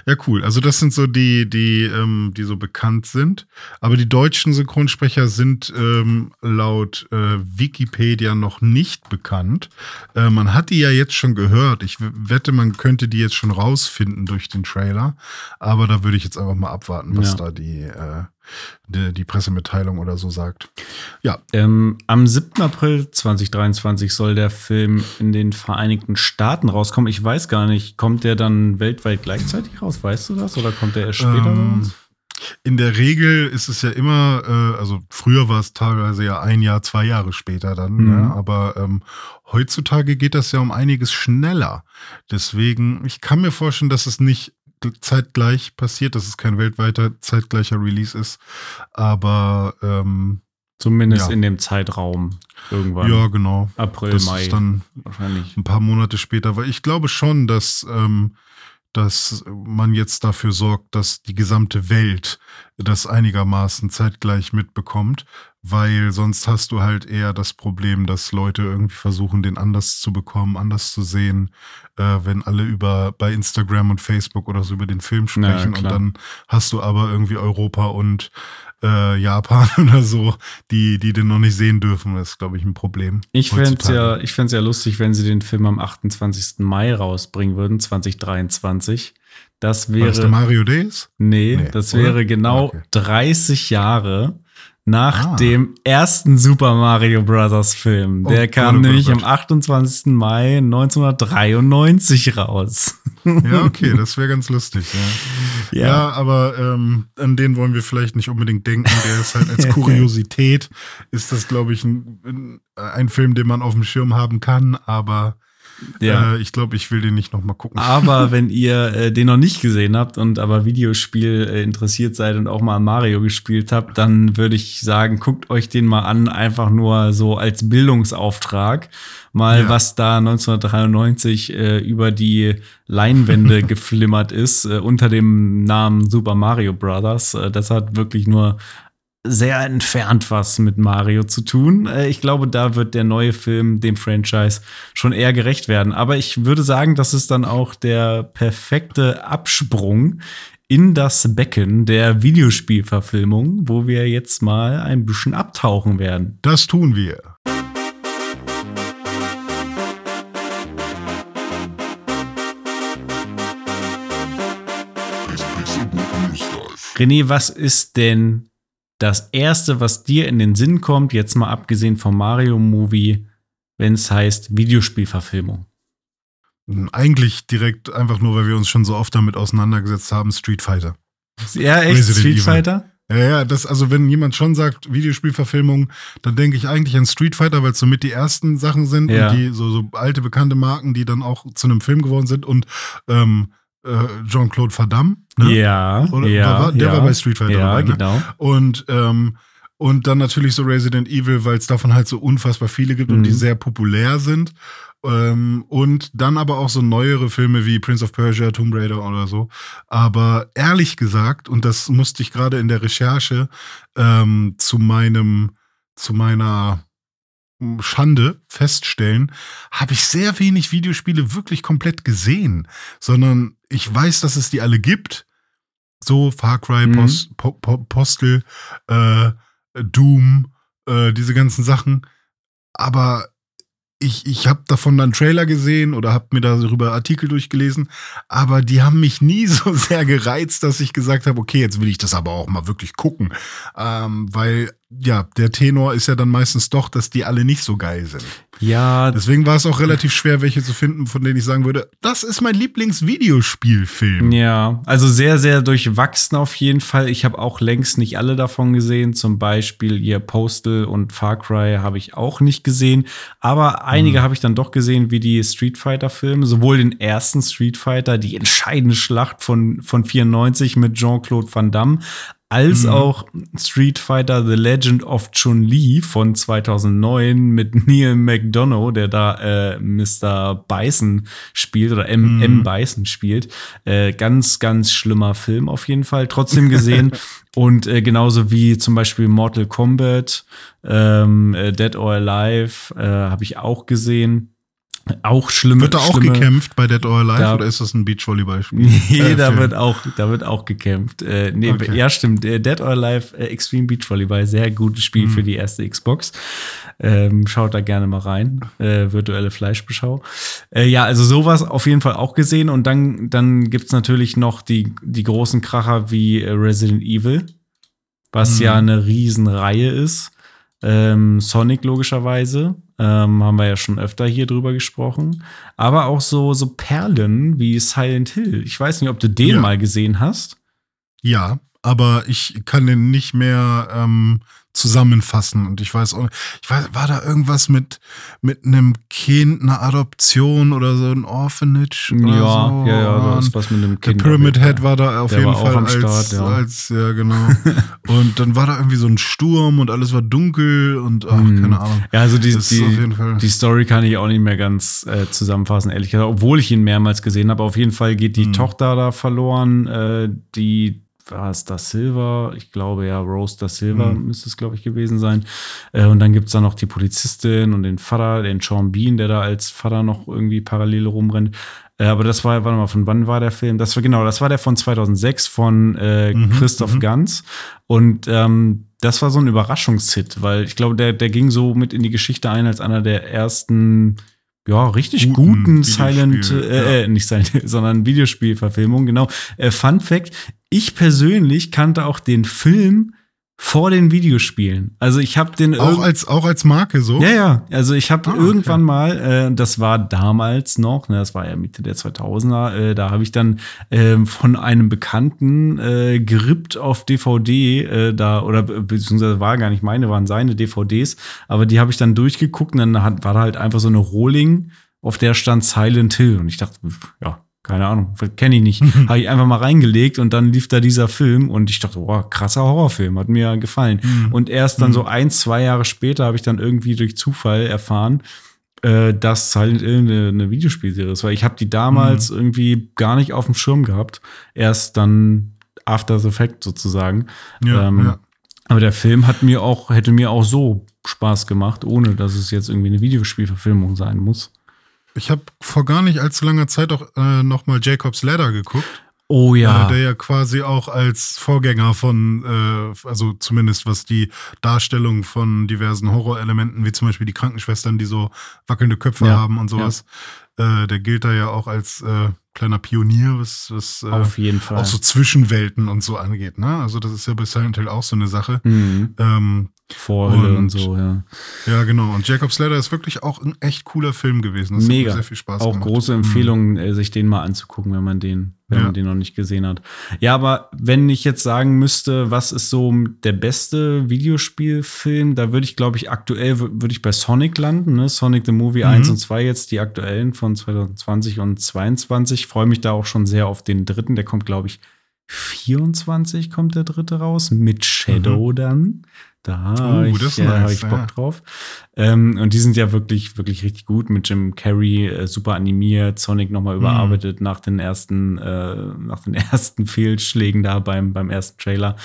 Ja, cool. Also das sind so die, die, ähm, die so bekannt sind. Aber die deutschen Synchronsprecher sind ähm, laut äh, Wikipedia noch nicht bekannt. Äh, man hat die ja jetzt schon gehört. Ich wette, man könnte die jetzt schon rausfinden durch den Trailer. Aber da würde ich jetzt einfach mal abwarten, was Ja. da die, äh, die, die Pressemitteilung oder so sagt. Ja, Ähm, am 7. April 2023 soll der Film in den Vereinigten Staaten rauskommen. Ich weiß gar nicht, kommt der dann weltweit gleichzeitig raus? Weißt du das? Oder kommt der erst später Ähm, uns? In der Regel ist es ja immer, äh, also früher war es teilweise ja ein Jahr, zwei Jahre später dann, Mhm. ne? aber ähm, heutzutage geht das ja um einiges schneller. Deswegen, ich kann mir vorstellen, dass es nicht zeitgleich passiert, dass es kein weltweiter zeitgleicher Release ist, aber ähm, Zumindest ja. in dem Zeitraum irgendwann. ja, genau. April, Das Mai. ist dann wahrscheinlich. ein paar Monate später, weil ich glaube schon, dass, ähm, dass man jetzt dafür sorgt, dass die gesamte Welt das einigermaßen zeitgleich mitbekommt, weil sonst hast du halt eher das Problem, dass Leute irgendwie versuchen, den anders zu bekommen, anders zu sehen, äh, wenn alle über bei Instagram und Facebook oder so über den Film sprechen und klar. dann hast du aber irgendwie Europa und äh, Japan oder so, die, die den noch nicht sehen dürfen. Das ist, glaube ich, ein Problem. Ich fände es ja, ich ja lustig, wenn sie den Film am 28. Mai rausbringen würden, 2023. Das War das der wäre. Mario Days? Nee, Nee, das oder? wäre genau Okay. 30 Jahre nach Ah. dem ersten Super Mario Bros. Film. Der Oh kam Gott, oh nämlich oh am Gott. 28. Mai 1993 raus. Ja, okay, das wäre ganz lustig. Ja, ja aber ähm, an den wollen wir vielleicht nicht unbedingt denken. Der ist halt als Kuriosität, ist das, glaube ich, ein, ein Film, den man auf dem Schirm haben kann, aber Ja. äh, ich glaube, ich will den nicht nochmal gucken. Aber wenn ihr äh, den noch nicht gesehen habt und aber Videospiel äh, interessiert seid und auch mal Mario gespielt habt, dann würde ich sagen, guckt euch den mal an, einfach nur so als Bildungsauftrag. Mal, Ja. was da 1993 äh, über die Leinwände geflimmert ist, äh, unter dem Namen Super Mario Brothers. Äh, das hat wirklich nur sehr entfernt was mit Mario zu tun. Äh, Ich glaube, da wird der neue Film dem Franchise schon eher gerecht werden. Aber ich würde sagen, das ist dann auch der perfekte Absprung in das Becken der Videospielverfilmung, wo wir jetzt mal ein bisschen abtauchen werden. Das tun wir. René, was ist denn das Erste, was dir in den Sinn kommt, jetzt mal abgesehen vom Mario-Movie, wenn es heißt Videospielverfilmung? Eigentlich direkt einfach nur, weil wir uns schon so oft damit auseinandergesetzt haben, Street Fighter. Ja, echt? Resident Street Evil. Fighter? Ja, ja, das, also wenn jemand schon sagt, Videospielverfilmung, dann denke ich eigentlich an Street Fighter, weil es somit die ersten Sachen sind Ja. und die so, so alte bekannte Marken, die dann auch zu einem Film geworden sind und ähm, äh, Jean-Claude Van Damme. Ne? Ja, Oder ja, war- der ja. war bei Street Fighter Ja, dabei, ne? genau. Und, ähm, und dann natürlich so Resident Evil, weil es davon halt so unfassbar viele gibt und Mhm. die sehr populär sind. Ähm, und dann aber auch so neuere Filme wie Prince of Persia, Tomb Raider oder so. Aber ehrlich gesagt, und das musste ich gerade in der Recherche ähm, zu meinem, zu meiner Schande feststellen, habe ich sehr wenig Videospiele wirklich komplett gesehen, sondern ich weiß, dass es die alle gibt. So Far Cry, Mhm. Pos, po, po, Postel, äh, Doom, äh, diese ganzen Sachen. Aber ich, ich habe davon dann Trailer gesehen oder habe mir darüber Artikel durchgelesen, aber die haben mich nie so sehr gereizt, dass ich gesagt habe, okay, jetzt will ich das aber auch mal wirklich gucken. Ähm, weil, ja, der Tenor ist ja dann meistens doch, dass die alle nicht so geil sind. Ja, Deswegen war es auch relativ schwer, welche zu finden, von denen ich sagen würde, das ist mein Lieblingsvideospielfilm. Ja, also sehr, sehr durchwachsen auf jeden Fall. Ich habe auch längst nicht alle davon gesehen. Zum Beispiel ihr Postal und Far Cry habe ich auch nicht gesehen. Aber einige habe ich dann doch gesehen, wie die Street Fighter-Filme. Sowohl den ersten Street Fighter, die entscheidende Schlacht von, von 94 mit Jean-Claude Van Damme, als auch Street Fighter The Legend of Chun-Li von 2009 mit Neil McDonough, der da äh, Mr. Bison spielt oder M. M. Bison spielt. Äh, ganz, ganz schlimmer Film auf jeden Fall. Trotzdem gesehen. Und äh, genauso wie zum Beispiel Mortal Kombat, ähm, äh, Dead or Alive, äh, habe ich auch gesehen. Auch schlimme. Wird da auch schlimme, gekämpft bei Dead or Alive Da- oder ist das ein Beachvolleyballspiel? Nee, Äh, da Film. wird auch, da wird auch gekämpft. Äh, nee, Okay. ja, stimmt. Äh, Dead or Alive äh, Extreme Beach Volleyball, sehr gutes Spiel Mhm. für die erste Xbox. Ähm, schaut da gerne mal rein. Äh, virtuelle Fleischbeschau. Äh, ja, also sowas auf jeden Fall auch gesehen. Und dann, dann gibt's natürlich noch die, die großen Kracher wie äh, Resident Evil, was Mhm. ja eine Riesenreihe ist. Ähm, Sonic logischerweise. Ähm, haben wir ja schon öfter hier drüber gesprochen. Aber auch so, so Perlen wie Silent Hill. Ich weiß nicht, ob du den Ja. mal gesehen hast. Ja, aber ich kann den nicht mehr ähm, zusammenfassen. Und ich weiß auch, ich weiß, war da irgendwas mit, mit einem Kind, einer Adoption oder so, ein Orphanage? Oder ja, so. ja, ja, da ist was mit einem der Kind. Pyramid auf jeden Head war da auf Der jeden Fall als, Start, ja. als, ja, genau. und dann war da irgendwie so ein Sturm und alles war dunkel und ach, Hm. keine Ahnung. Ja, also die, die, die Story kann ich auch nicht mehr ganz äh, zusammenfassen, ehrlich gesagt, obwohl ich ihn mehrmals gesehen habe. Auf jeden Fall geht die Hm. Tochter da verloren, äh, die war es da Silver? Ich glaube ja, Rose da Silver Hm. müsste es, glaube ich, gewesen sein. Äh, und dann gibt's da noch die Polizistin und den Vater, den Sean Bean, der da als Vater noch irgendwie parallel rumrennt. Äh, aber das war, warte mal, von wann war der Film? Das war genau, das war der von 2006 von äh, Mhm, Christoph mhm. Ganz. Und ähm, das war so ein Überraschungshit, weil ich glaube, der, der ging so mit in die Geschichte ein als einer der ersten, ja, richtig Guten guten, Silent, äh, äh, nicht Silent, sondern Videospielverfilmung, genau. Äh, Fun Fact, ich persönlich kannte auch den Film vor den Videospielen. Also ich habe den Auch als, auch als Marke so? ja, ja. Also ich habe Ah, okay. irgendwann mal, äh, das war damals noch, ne, das war ja Mitte der 2000er, äh, da habe ich dann ähm, von einem Bekannten äh, gerippt auf DVD, äh, da oder be- beziehungsweise war gar nicht meine, waren seine DVDs, aber die habe ich dann durchgeguckt und dann hat, war da halt einfach so eine Rohling, auf der stand Silent Hill und ich dachte, ja. Keine Ahnung, kenne ich nicht. Habe ich einfach mal reingelegt und dann lief da dieser Film und ich dachte, wow, krasser Horrorfilm, hat mir gefallen. Und erst dann so ein, zwei Jahre später habe ich dann irgendwie durch Zufall erfahren, äh, dass Silent Hill eine, eine Videospielserie ist. Weil ich habe die damals irgendwie gar nicht auf dem Schirm gehabt. Erst dann After the Fact sozusagen. Ja, ähm, ja. Aber der Film hat mir auch, hätte mir auch so Spaß gemacht, ohne dass es jetzt irgendwie eine Videospielverfilmung sein muss. Ich habe vor gar nicht allzu langer Zeit auch äh, nochmal Jacob's Ladder geguckt. Oh Äh, der ja quasi auch als Vorgänger von, äh, also zumindest was die Darstellung von diversen Horrorelementen, wie zum Beispiel die Krankenschwestern, die so wackelnde Köpfe Ja, haben und sowas, äh, der gilt da ja auch als äh, kleiner Pionier, was, was äh, auf jeden Fall. auch so Zwischenwelten und so angeht. Ne? Also das ist ja bei Silent Hill auch so eine Sache. mhm. Ähm, Vorhülle und, und- so, ja. ja, genau. Und Jacob's Ladder ist wirklich auch ein echt cooler Film gewesen. Das Mega. mir sehr viel Spaß auch gemacht. große Mhm. Empfehlung, äh, sich den mal anzugucken, wenn man den, wenn Ja. man den noch nicht gesehen hat. Ja, aber wenn ich jetzt sagen müsste, was ist so der beste Videospielfilm, da würde ich, glaube ich, aktuell wür- würde ich bei Sonic landen, ne? Sonic the Movie Mhm. 1 und 2 jetzt die aktuellen von 2020 und 22. Freue mich da auch schon sehr auf den dritten, der kommt, glaube ich, 24 kommt der dritte raus, mit Shadow dann. Da habe Oh, ich, äh, hab nice, ich Bock ja. drauf. Ähm, und die sind ja wirklich, wirklich richtig gut mit Jim Carrey, äh, super animiert, Sonic nochmal Mhm. überarbeitet nach den ersten, äh, nach den ersten Fehlschlägen da beim, beim ersten Trailer.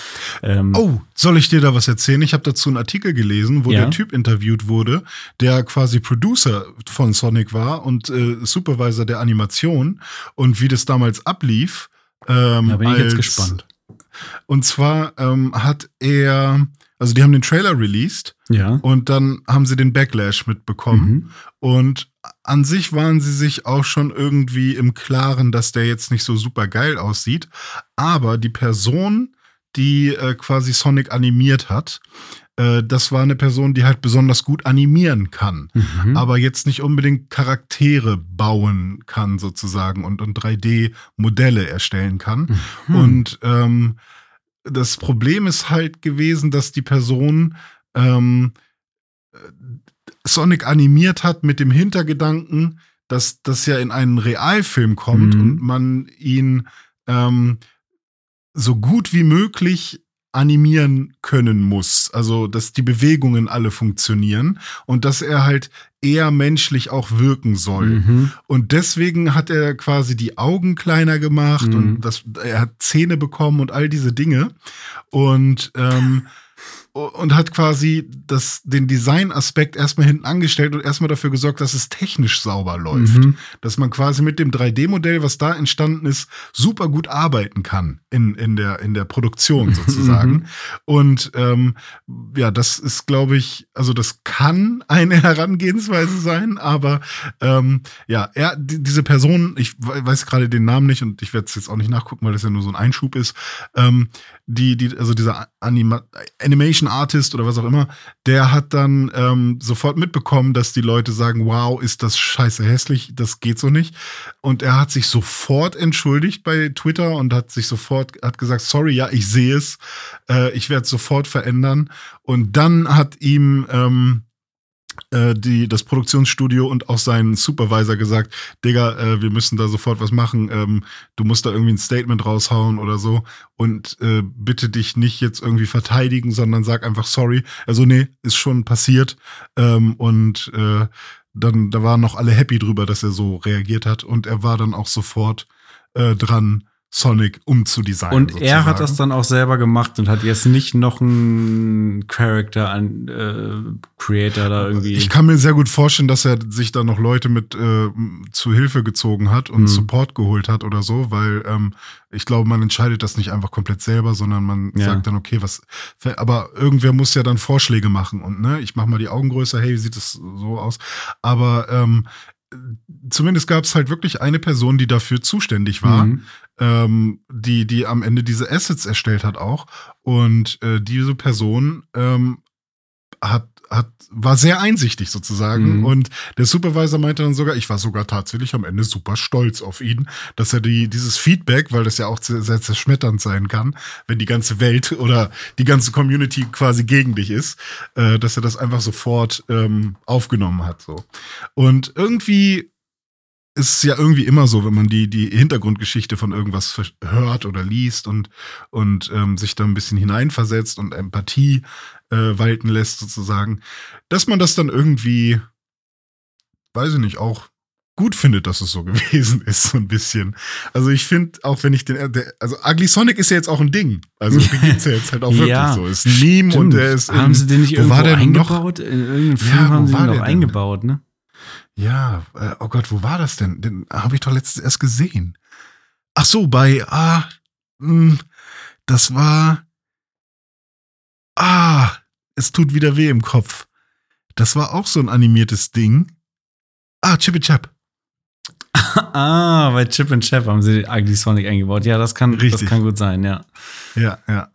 Ähm, Oh, soll ich dir da was erzählen? Ich habe dazu einen Artikel gelesen, wo Ja. der Typ interviewt wurde, der quasi Producer von Sonic war und äh, Supervisor der Animation und wie das damals ablief. Ähm, da bin ich jetzt gespannt. Und zwar ähm, hat er, also die haben den Trailer released Ja. und dann haben sie den Backlash mitbekommen. Mhm. Und an sich waren sie sich auch schon irgendwie im Klaren, dass der jetzt nicht so super geil aussieht. Aber die Person, die äh, quasi Sonic animiert hat, äh, das war eine Person, die halt besonders gut animieren kann. Mhm. Aber jetzt nicht unbedingt Charaktere bauen kann, sozusagen, und, und 3D-Modelle erstellen kann. Mhm. Und ähm, das Problem ist halt gewesen, dass die Person ähm, äh, Sonic animiert hat mit dem Hintergedanken, dass das ja in einen Realfilm kommt Mhm. und man ihn ähm, so gut wie möglich animieren können muss. Also, dass die Bewegungen alle funktionieren und dass er halt eher menschlich auch wirken soll. Mhm. Und deswegen hat er quasi die Augen kleiner gemacht Mhm. und das, er hat Zähne bekommen und all diese Dinge. Und, ähm, und hat quasi das, den Designaspekt erstmal hinten angestellt und erstmal dafür gesorgt, dass es technisch sauber läuft. Mhm. Dass man quasi mit dem 3D-Modell, was da entstanden ist, super gut arbeiten kann in, in, der, in der Produktion sozusagen. Und ähm, ja, das ist, glaube ich, also das kann eine Herangehensweise sein, aber ähm, ja, er, die, diese Person, ich we- weiß gerade den Namen nicht und ich werde es jetzt auch nicht nachgucken, weil das ja nur so ein Einschub ist. Ähm, die, die, also dieser Anima Animation Artist oder was auch immer, der hat dann ähm, sofort mitbekommen, dass die Leute sagen, wow, ist das scheiße hässlich, das geht so nicht. Und er hat sich sofort entschuldigt bei Twitter und hat sich sofort, hat gesagt, sorry, ja, ich sehe es, äh, ich werde es sofort verändern. Und dann hat ihm ähm, äh, die, das Produktionsstudio und auch sein Supervisor gesagt, Digga, äh, wir müssen da sofort was machen. Ähm, du musst da irgendwie ein Statement raushauen oder so und äh, bitte dich nicht jetzt irgendwie verteidigen, sondern sag einfach sorry. Also nee, ist schon passiert. Ähm, und äh, dann, da waren noch alle happy drüber, dass er so reagiert hat und er war dann auch sofort äh, dran, Sonic umzudesignen. Und er hat sozusagen. das dann auch selber gemacht und hat jetzt nicht noch einen Character an äh, Creator da irgendwie. Ich kann mir sehr gut vorstellen, dass er sich da noch Leute mit äh, zu Hilfe gezogen hat und Mhm. Support geholt hat oder so, weil ähm, ich glaube, man entscheidet das nicht einfach komplett selber, sondern man Ja. sagt dann, okay, was. Aber irgendwer muss ja dann Vorschläge machen und ne, ich mach mal die Augen größer, hey, wie sieht das so aus? Aber ähm, zumindest gab es halt wirklich eine Person, die dafür zuständig war Mhm. Ähm, die, die am Ende diese Assets erstellt hat auch. Und äh, diese Person ähm, hat, hat, war sehr einsichtig sozusagen. Mhm. Und der Supervisor meinte dann sogar, ich war sogar tatsächlich am Ende super stolz auf ihn, dass er die, dieses Feedback, weil das ja auch sehr, sehr zerschmetternd sein kann, wenn die ganze Welt oder die ganze Community quasi gegen dich ist, äh, dass er das einfach sofort ähm, aufgenommen hat. So. Und irgendwie ist es ja irgendwie immer so, wenn man die, die Hintergrundgeschichte von irgendwas hört oder liest und, und ähm, sich da ein bisschen hineinversetzt und Empathie äh, walten lässt, sozusagen, dass man das dann irgendwie, weiß ich nicht, auch gut findet, dass es so gewesen ist, so ein bisschen. Also ich finde, auch wenn ich den, der, also Ugly Sonic ist ja jetzt auch ein Ding. Also den gibt's ja jetzt halt auch wirklich Ja, so. Ist ein Meme und Stimmt. der ist. haben sie den nicht wo irgendwo war der denn noch? eingebaut? In irgendeinem Film Ja, haben sie den noch eingebaut, ne? Ja, äh, oh Gott, wo war das denn? Den habe ich doch letztens erst gesehen. Ach so, bei, ah, mh, das war, ah, es tut wieder weh im Kopf. Das war auch so ein animiertes Ding. Ah, Chippy Chap. ah, bei Chip and Chap haben sie Ugly Sonic eingebaut. Ja, das kann, das Richtig. kann gut sein, ja. Ja, ja.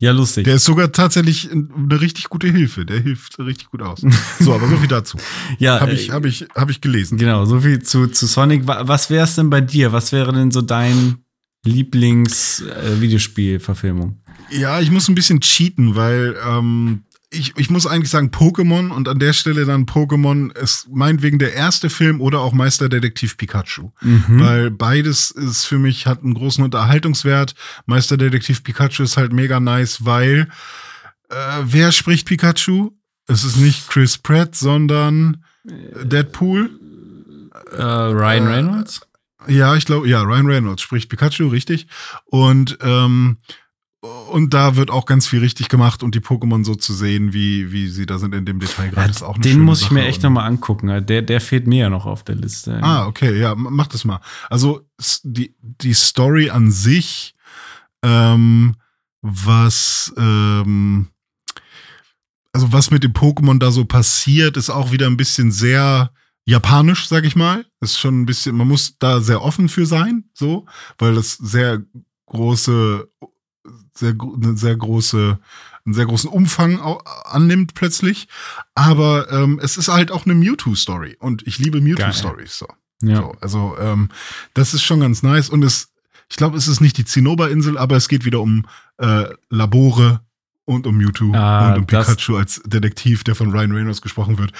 Ja, lustig. Der ist sogar tatsächlich eine richtig gute Hilfe. Der hilft richtig gut aus. So, aber so viel dazu. ja, Habe ich, äh, hab ich, hab ich gelesen. Genau, so viel zu, zu Sonic. Wa- Was wäre es denn bei dir? Was wäre denn so dein Lieblings-Videospiel-Verfilmung? Ja, ich muss ein bisschen cheaten, weil ähm, ich, ich muss eigentlich sagen Pokémon und an der Stelle dann Pokémon ist meinetwegen der erste Film oder auch Meisterdetektiv Pikachu. Mhm. Weil beides ist für mich, hat einen großen Unterhaltungswert. Meisterdetektiv Pikachu ist halt mega nice, weil äh, wer spricht Pikachu? Es ist nicht Chris Pratt, sondern äh, Deadpool. äh, Ryan Reynolds? Ja, ich glaube, ja, Ryan Reynolds spricht Pikachu, richtig. Und, ähm, und da wird auch ganz viel richtig gemacht und die Pokémon so zu sehen, wie, wie sie da sind in dem Detail gerade, ist auch eine den muss ich mir Sache. echt Und- nochmal angucken. Der, der fehlt mir ja noch auf der Liste. Ah, okay, ja, mach das mal. Also die, die Story an sich, ähm, was, ähm, also was mit dem Pokémon da so passiert, ist auch wieder ein bisschen sehr japanisch, sag ich mal. Ist schon ein bisschen, man muss da sehr offen für sein, so, weil das sehr große, sehr, eine sehr große, einen sehr großen Umfang annimmt plötzlich. Aber ähm, es ist halt auch eine Mewtwo-Story und ich liebe Mewtwo-Stories so. ja. So, also ähm, das ist schon ganz nice und es, ich glaube, es ist nicht die Zinnoberinsel, aber es geht wieder um äh, Labore und um Mewtwo Ah, und um Pikachu als Detektiv, der von Ryan Reynolds gesprochen wird.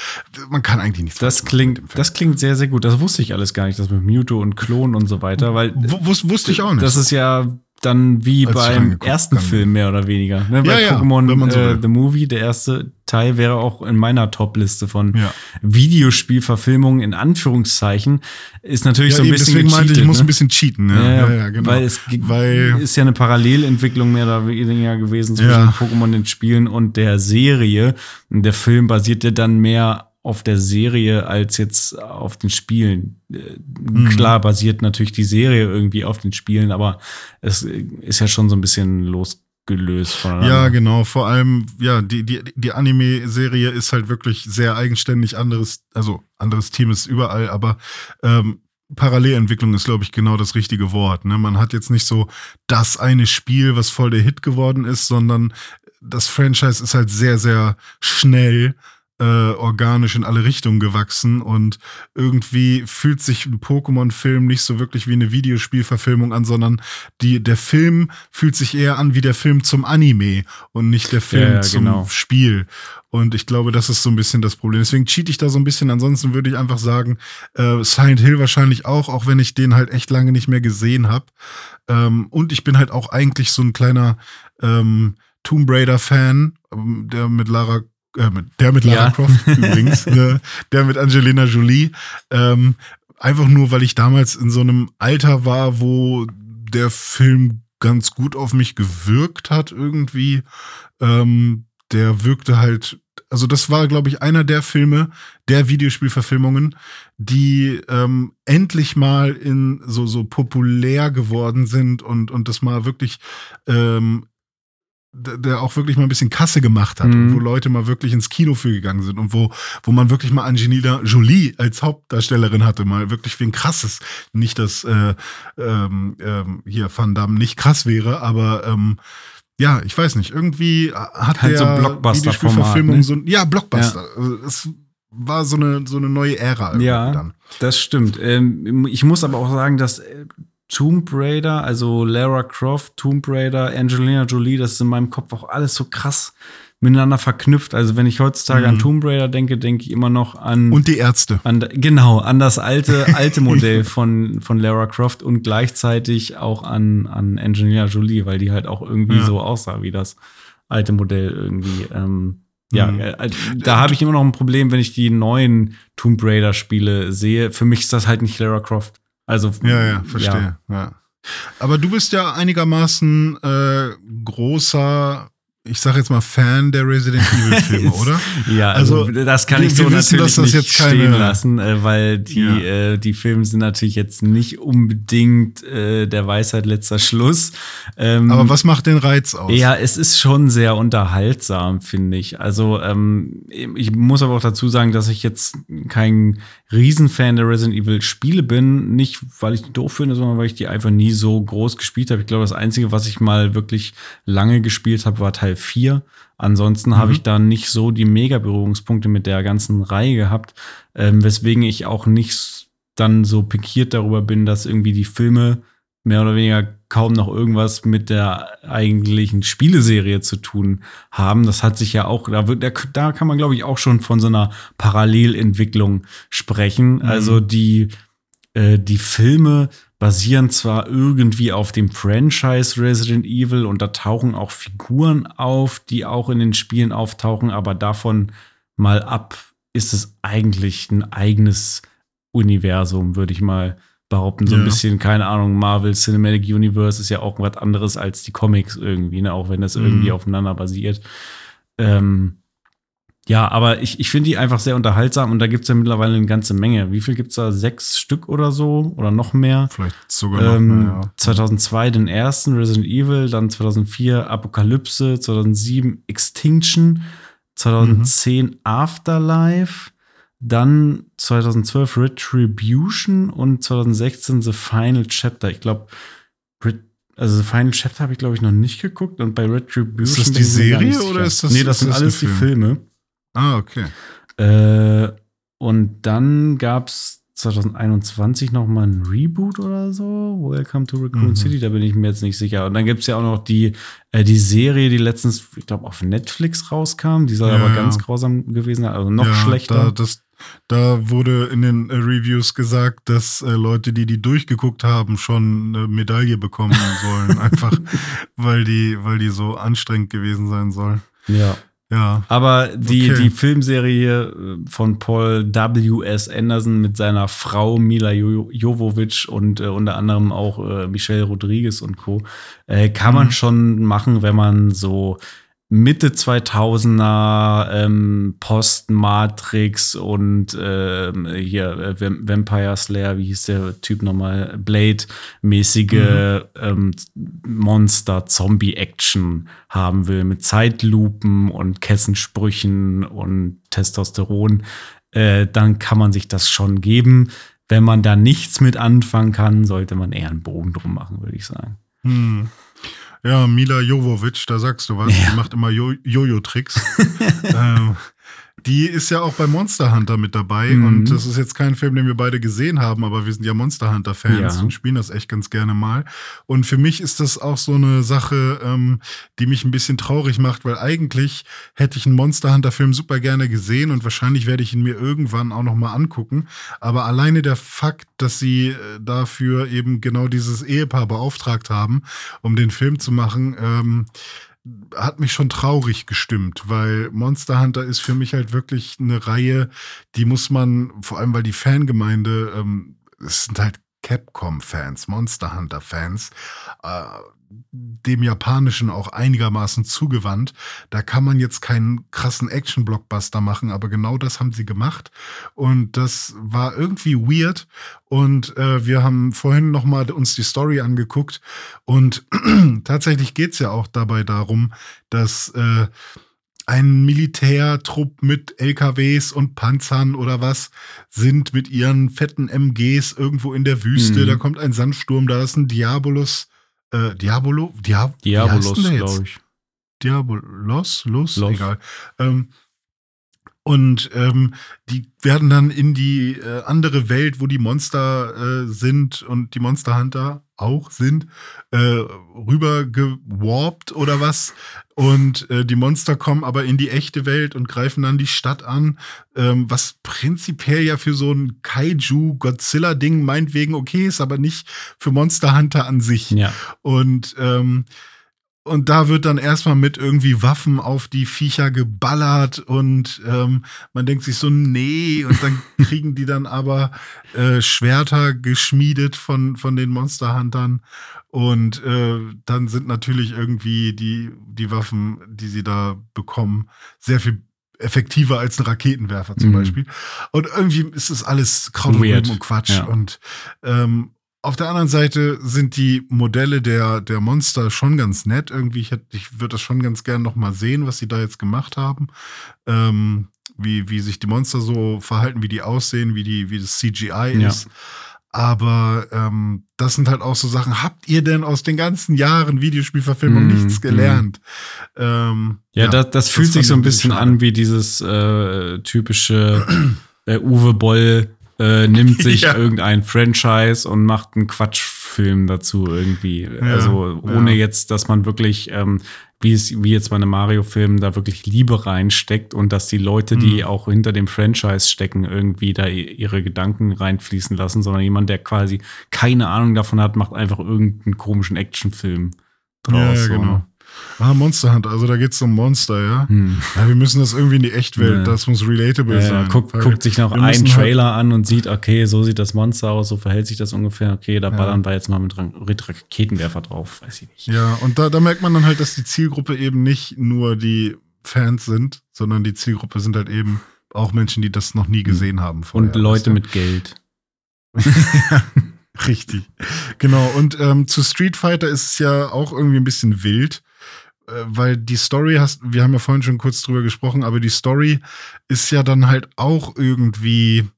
Man kann eigentlich nichts Das klingt, das klingt sehr, sehr gut. Das wusste ich alles gar nicht, das mit Mewtwo und Klon und so weiter, weil W wus wusste ich auch nicht. das ist ja dann wie Als beim ersten bin. Film mehr oder weniger. Ne? Ja, Bei ja, Pokémon so äh. The Movie, der erste Teil, wäre auch in meiner Top-Liste von ja. Videospielverfilmungen in Anführungszeichen. Ist natürlich ja, so ein eben, bisschen deswegen meinte ich, ich gecheatet, muss ne? ein bisschen cheaten. Ja, ja, ja, genau. Weil es Weil- ist ja eine Parallelentwicklung mehr oder weniger gewesen zwischen Ja. Pokémon den Spielen und der Serie. Und der Film basierte dann mehr auf der Serie als jetzt auf den Spielen. Äh, Mhm. Klar basiert natürlich die Serie irgendwie auf den Spielen, aber es ist ja schon so ein bisschen losgelöst voneinander. Ja, genau. Vor allem, ja, die, die, die Anime-Serie ist halt wirklich sehr eigenständig. Anderes, also anderes Team ist überall, aber ähm, Parallelentwicklung ist, glaube ich, genau das richtige Wort. Ne? Man hat jetzt nicht so das eine Spiel, was voll der Hit geworden ist, sondern das Franchise ist halt sehr, sehr schnell äh, organisch in alle Richtungen gewachsen und irgendwie fühlt sich ein Pokémon-Film nicht so wirklich wie eine Videospielverfilmung an, sondern die, der Film fühlt sich eher an wie der Film zum Anime und nicht der Film Ja, ja, zum genau. Spiel. Und ich glaube, das ist so ein bisschen das Problem. Deswegen cheat ich da so ein bisschen. Ansonsten würde ich einfach sagen, äh, Silent Hill wahrscheinlich auch, auch wenn ich den halt echt lange nicht mehr gesehen habe. Ähm, und ich bin halt auch eigentlich so ein kleiner ähm, Tomb Raider-Fan, ähm, der mit Lara, äh, der mit Lara Ja. Croft übrigens, ne, der mit Angelina Jolie. Ähm, einfach nur, weil ich damals in so einem Alter war, wo der Film ganz gut auf mich gewirkt hat irgendwie. Ähm, der wirkte halt, also das war, glaube ich, einer der Filme, der Videospielverfilmungen, die ähm, endlich mal in so, so populär geworden sind und, und das mal wirklich ähm, der auch wirklich mal ein bisschen Kasse gemacht hat Mhm. und wo Leute mal wirklich ins Kino für gegangen sind und wo, wo man wirklich mal Angelina Jolie als Hauptdarstellerin hatte, mal wirklich wie ein krasses. Nicht, dass äh, ähm, ähm, hier Van Damme nicht krass wäre, aber ähm, ja, ich weiß nicht, irgendwie hat Halt der so Blockbuster-Format, Videospielverfilmung ne? so ein, ja, Blockbuster. Also, es war so eine, so eine neue Ära Ja, dann. das stimmt. Ähm, ich muss aber auch sagen, dass äh, Tomb Raider, also Lara Croft, Tomb Raider, Angelina Jolie, das ist in meinem Kopf auch alles so krass miteinander verknüpft. Also wenn ich heutzutage an Tomb Raider denke, denke ich immer noch an Und die Ärzte. an, genau, an das alte, alte Modell von, von Lara Croft und gleichzeitig auch an, an Angelina Jolie, weil die halt auch irgendwie Ja. so aussah wie das alte Modell irgendwie. Ähm, ja, Mhm. äh, da habe ich immer noch ein Problem, wenn ich die neuen Tomb Raider Spiele sehe. Für mich ist das halt nicht Lara Croft. Also, Ja, ja, verstehe. Ja. Aber du bist ja einigermaßen äh, großer, ich sag jetzt mal Fan der Resident Evil Filme, oder? Ja, also, Also, das kann ich so wissen, natürlich das nicht stehen lassen, äh, weil die, Ja. äh, die Filme sind natürlich jetzt nicht unbedingt äh, der Weisheit letzter Schluss. Ähm, Aber was macht den Reiz aus? Ja, es ist schon sehr unterhaltsam, finde ich. Also ähm, ich muss aber auch dazu sagen, dass ich jetzt kein Riesenfan der Resident Evil Spiele bin. Nicht, weil ich die doof finde, sondern weil ich die einfach nie so groß gespielt habe. Ich glaube, das Einzige, was ich mal wirklich lange gespielt habe, war Teil 4. Ansonsten habe ich da nicht so die Mega-Berührungspunkte mit der ganzen Reihe gehabt, ähm, weswegen ich auch nicht dann so pikiert darüber bin, dass irgendwie die Filme mehr oder weniger kaum noch irgendwas mit der eigentlichen Spieleserie zu tun haben. Das hat sich ja auch, da, wird, da, kann man, glaube ich, auch schon von so einer Parallelentwicklung sprechen. Also die, äh, die Filme basieren zwar irgendwie auf dem Franchise Resident Evil und da tauchen auch Figuren auf, die auch in den Spielen auftauchen, aber davon mal ab ist es eigentlich ein eigenes Universum, würde ich mal behaupten. So ein Ja. bisschen, keine Ahnung, Marvel Cinematic Universe ist ja auch was anderes als die Comics irgendwie, ne? auch wenn das irgendwie Mhm. aufeinander basiert. Ähm, ja, aber ich, ich finde die einfach sehr unterhaltsam und da gibt es ja mittlerweile eine ganze Menge. Wie viel gibt es da? Sechs Stück oder so? Oder noch mehr? Vielleicht sogar noch Ähm, mehr, ja. 2002 den ersten Resident Evil, dann 2004 Apokalypse, 2007 Extinction, 2010 Afterlife, dann 2012 Retribution und 2016 The Final Chapter. Ich glaube, also The Final Chapter habe ich glaube ich noch nicht geguckt und bei Retribution Ist das die Serie oder ist das- Nee, das sind alles die Film? Filme. Ah, okay. Äh, und dann gab es 2021 noch mal ein Reboot oder so. Welcome to Raccoon Mhm. City, da bin ich mir jetzt nicht sicher. Und dann gibt es ja auch noch die, äh, die Serie, die letztens, ich glaube, auf Netflix rauskam. Die soll Ja, aber ja. ganz grausam gewesen sein, also noch ja, schlechter. Da, das, da wurde in den äh, Reviews gesagt, dass äh, Leute, die die durchgeguckt haben, schon eine Medaille bekommen sollen. Einfach, weil die, weil die so anstrengend gewesen sein soll. ja. Ja. Aber die, Okay. die Filmserie äh, von Paul W.S. Anderson mit seiner Frau Mila Jo- Jovovich und äh, unter anderem auch äh, Michelle Rodriguez und Co. Äh, kann man Mhm. schon machen, wenn man so Mitte 2000er ähm, Post-Matrix und ähm, hier äh, Vamp- Vampire Slayer, wie hieß der Typ nochmal? Blade-mäßige ähm, Monster-Zombie-Action haben will mit Zeitlupen und Kessensprüchen und Testosteron, äh, dann kann man sich das schon geben. Wenn man da nichts mit anfangen kann, sollte man eher einen Bogen drum machen, würde ich sagen. Hm. Ja, Mila Jovovic, da sagst du was. Ja. Die macht immer Jo- Jojo-Tricks. ähm, die ist ja auch bei Monster Hunter mit dabei. Mhm. Und das ist jetzt kein Film, den wir beide gesehen haben, aber wir sind ja Monster Hunter-Fans Ja. und spielen das echt ganz gerne mal. Und für mich ist das auch so eine Sache, ähm, die mich ein bisschen traurig macht, weil eigentlich hätte ich einen Monster Hunter-Film super gerne gesehen und wahrscheinlich werde ich ihn mir irgendwann auch nochmal angucken. Aber alleine der Fakt, dass sie äh, dafür eben genau dieses Ehepaar beauftragt haben, um den Film zu machen, ähm, hat mich schon traurig gestimmt, weil Monster Hunter ist für mich halt wirklich eine Reihe, die muss man, vor allem weil die Fangemeinde, ähm, es sind halt Capcom-Fans, Monster Hunter-Fans, äh, dem Japanischen auch einigermaßen zugewandt. Da kann man jetzt keinen krassen Action-Blockbuster machen, aber genau das haben sie gemacht. Und das war irgendwie weird. Und äh, wir haben vorhin noch mal uns die Story angeguckt. Und tatsächlich geht's ja auch dabei darum, dass äh, ein Militärtrupp mit LKWs und Panzern oder was sind mit ihren fetten MGs irgendwo in der Wüste. Mhm. Da kommt ein Sandsturm, da ist ein Diabolus. Äh, Diabolo? Diab Diabolos, glaube ich. Diabolos, Los, Los. egal. Ähm, und ähm, die werden dann in die äh, andere Welt, wo die Monster äh, sind und die Monster Hunter auch sind, äh, rüber gewarpt oder was. Und äh, die Monster kommen aber in die echte Welt und greifen dann die Stadt an, ähm, was prinzipiell ja für so ein Kaiju-Godzilla-Ding meinetwegen okay ist, aber nicht für Monster Hunter an sich. Ja. Und ähm, und da wird dann erstmal mit irgendwie Waffen auf die Viecher geballert und ähm, man denkt sich so, nee, und dann kriegen die dann aber äh, Schwerter geschmiedet von, von den Monsterhuntern. Und äh, dann sind natürlich irgendwie die, die Waffen, die sie da bekommen, sehr viel effektiver als ein Raketenwerfer zum Mhm. Beispiel. Und irgendwie ist es alles Kraut und und Quatsch. Ja. Und ähm, auf der anderen Seite sind die Modelle der, der Monster schon ganz nett. Irgendwie, ich, ich würde das schon ganz gern noch mal sehen, was sie da jetzt gemacht haben. Ähm, wie, wie sich die Monster so verhalten, wie die aussehen, wie, die, wie das CGI Ja. Aber ähm, das sind halt auch so Sachen. Habt ihr denn aus den ganzen Jahren Videospielverfilmung Mm, nichts gelernt? Ähm, Ja, das, das fühlt sich so ein bisschen schade. an wie dieses äh, typische äh, Uwe Boll äh, nimmt sich Ja. irgendein Franchise und macht einen Quatschfilm dazu irgendwie. also ohne ja. jetzt, dass man wirklich, ähm, wie es wie jetzt bei einem Mario-Film, da wirklich Liebe reinsteckt und dass die Leute, die Mhm. auch hinter dem Franchise stecken, irgendwie da ihre Gedanken reinfließen lassen, sondern jemand, der quasi keine Ahnung davon hat, macht einfach irgendeinen komischen Actionfilm draus. Ja, ja, so. genau. Ah, Monster Hunter, also da geht's um Monster, ja? Hm. Ja, wir müssen das irgendwie in die Echtwelt, Ja. das muss relatable Ja, sein. ja, guckt, sich noch einen halt- Trailer an und sieht, okay, so sieht das Monster aus, so verhält sich das ungefähr. Okay, da ballern wir jetzt mal mit, Ra- mit Raketenwerfer drauf, weiß ich nicht. Ja, und da, da merkt man dann halt, dass die Zielgruppe eben nicht nur die Fans sind, sondern die Zielgruppe sind halt eben auch Menschen, die das noch nie gesehen haben. vorher, und Leute mit Geld. Richtig. Genau. Und ähm, zu Street Fighter ist es ja auch irgendwie ein bisschen wild, weil die Story hast, wir haben ja vorhin schon kurz drüber gesprochen, aber die Story ist ja dann halt auch irgendwie,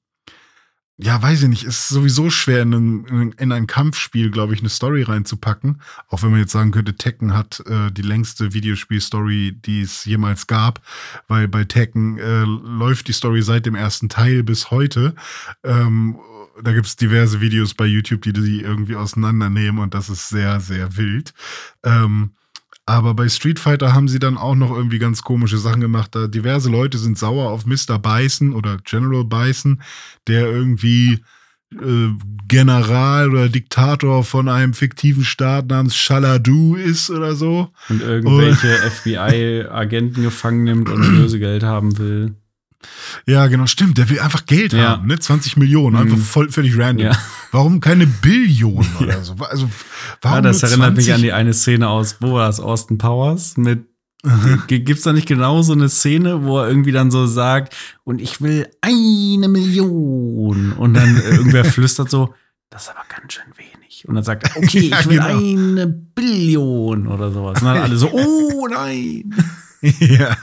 ja, weiß ich nicht, ist sowieso schwer in, einem, in, in ein Kampfspiel, glaube ich, eine Story reinzupacken. Auch wenn man jetzt sagen könnte, Tekken hat äh, die längste Videospiel-Story, die es jemals gab, weil bei Tekken äh, läuft die Story seit dem ersten Teil bis heute. Ähm, da gibt es diverse Videos bei YouTube, die die irgendwie auseinandernehmen und das ist sehr, sehr wild. Ähm, aber bei Street Fighter haben sie dann auch noch irgendwie ganz komische Sachen gemacht. Da diverse Leute sind sauer auf Mr. Bison oder General Bison, der irgendwie äh, General oder Diktator von einem fiktiven Staat namens Shaladu ist oder so. Und irgendwelche FBI-Agenten gefangen nimmt und Lösegeld haben will. Ja, genau, stimmt. Der will einfach Geld Ja. haben, ne? 20 Millionen, einfach Mhm. voll, völlig random. Ja. Warum keine Billionen oder so? Also, warum Ja, das erinnert mich 20? an die eine Szene aus, wo war das? Austin Powers mit G- Gibt's da nicht genau so eine Szene, wo er irgendwie dann so sagt, und ich will eine Million? Und dann äh, irgendwer flüstert so, das ist aber ganz schön wenig. Und dann sagt er, okay, Ja, ich will genau. eine Billion oder sowas. Und dann alle so, oh nein. ja.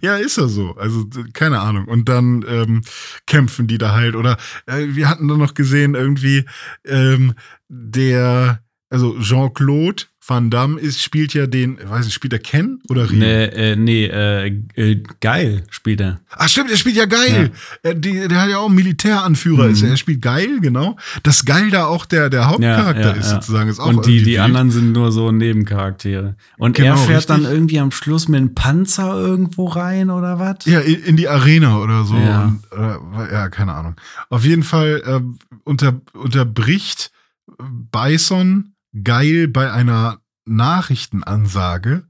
Ja, ist ja so. Also, keine Ahnung. Und dann ähm, kämpfen die da halt. Oder äh, wir hatten dann noch gesehen, irgendwie, ähm, der, also Jean-Claude Van Damme ist, spielt ja den, weiß nicht, spielt er Ken oder Rio? Nee, äh, nee äh, äh, geil spielt er. Ach stimmt, er spielt ja geil. Er, die, der hat ja auch einen Militäranführer. Mhm. Ist, er spielt geil, genau. Dass geil da auch der, der Hauptcharakter Ja, ja, ist ja. sozusagen. Ist auch Und die, die wild. anderen sind nur so Nebencharaktere. Und er Genau, fährt dann richtig. irgendwie am Schluss mit einem Panzer irgendwo rein oder was? Ja, in, in die Arena oder so. Ja. Und, äh, ja, keine Ahnung. Auf jeden Fall äh, unter, unterbricht Bison geil bei einer Nachrichtenansage.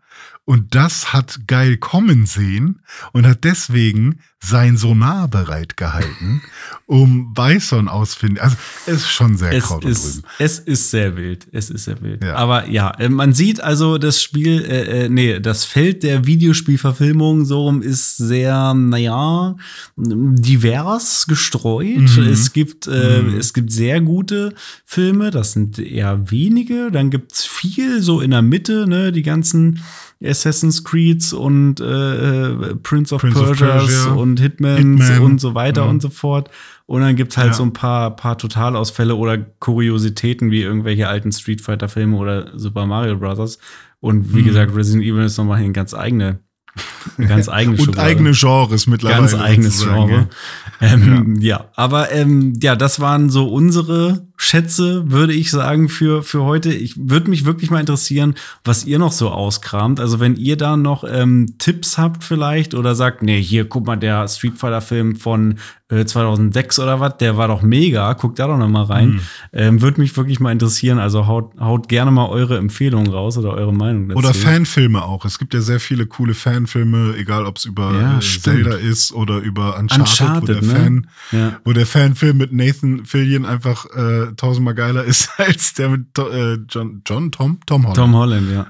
Und das hat Geil kommen sehen und hat deswegen sein Sonar bereit gehalten, um Bison ausfinden. Also es ist schon sehr Es Kraut und ist, Rüben. es ist sehr wild. Es ist sehr wild. Ja. Aber ja, äh, man sieht also das Spiel, äh, äh, nee, das Feld der Videospielverfilmung so rum ist sehr, naja, divers gestreut. Mhm. Es gibt, äh, Mhm. es gibt sehr gute Filme, das sind eher wenige. Dann gibt's viel so in der Mitte, ne, die ganzen Assassin's Creeds und äh, Prince of Prince of Persias Persia, und Hitmans Hitman. und so weiter Mhm. und so fort. Und dann gibt's halt Ja. so ein paar, paar Totalausfälle oder Kuriositäten wie irgendwelche alten Street Fighter Filme oder Super Mario Bros. Und wie Mhm. gesagt, Resident Evil ist nochmal eine ganz eigene, eine ganz eigene Und Schublade. eigene Genres mittlerweile. Ganz eigenes Genre. Ähm, ja. aber ähm, ja, das waren so unsere Schätze, würde ich sagen, für, für heute. Ich würde mich wirklich mal interessieren, was ihr noch so auskramt. Also wenn ihr da noch ähm, Tipps habt vielleicht oder sagt, nee, hier, guck mal, der Street Fighter-Film von 2006 oder was, der war doch mega, guckt da doch noch mal rein. Mhm. Ähm, würde mich wirklich mal interessieren. Also haut, haut gerne mal eure Empfehlungen raus oder eure Meinung dazu. Oder Fanfilme auch. Es gibt ja sehr viele coole Fanfilme, egal ob es über Ja, äh. Zelda ist oder über Uncharted, Uncharted, wo, der ne? Fan, Ja. wo der Fanfilm mit Nathan Fillion einfach äh, tausendmal geiler ist als der mit äh, John, John, Tom, Tom Holland. Tom Holland, ja.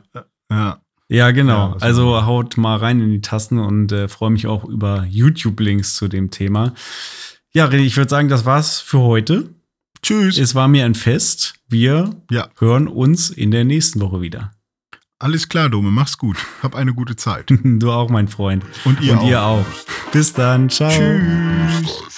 Ja. Ja, genau. Ja, also war- haut mal rein in die Tasten und äh, freue mich auch über YouTube-Links zu dem Thema. Ja, René, ich würde sagen, das war's für heute. Tschüss. Es war mir ein Fest. Wir ja, hören uns in der nächsten Woche wieder. alles klar, Dome. Mach's gut. Hab eine gute Zeit. Du auch, mein Freund. Und ihr und auch. ihr auch. Bis dann. Ciao. Tschüss.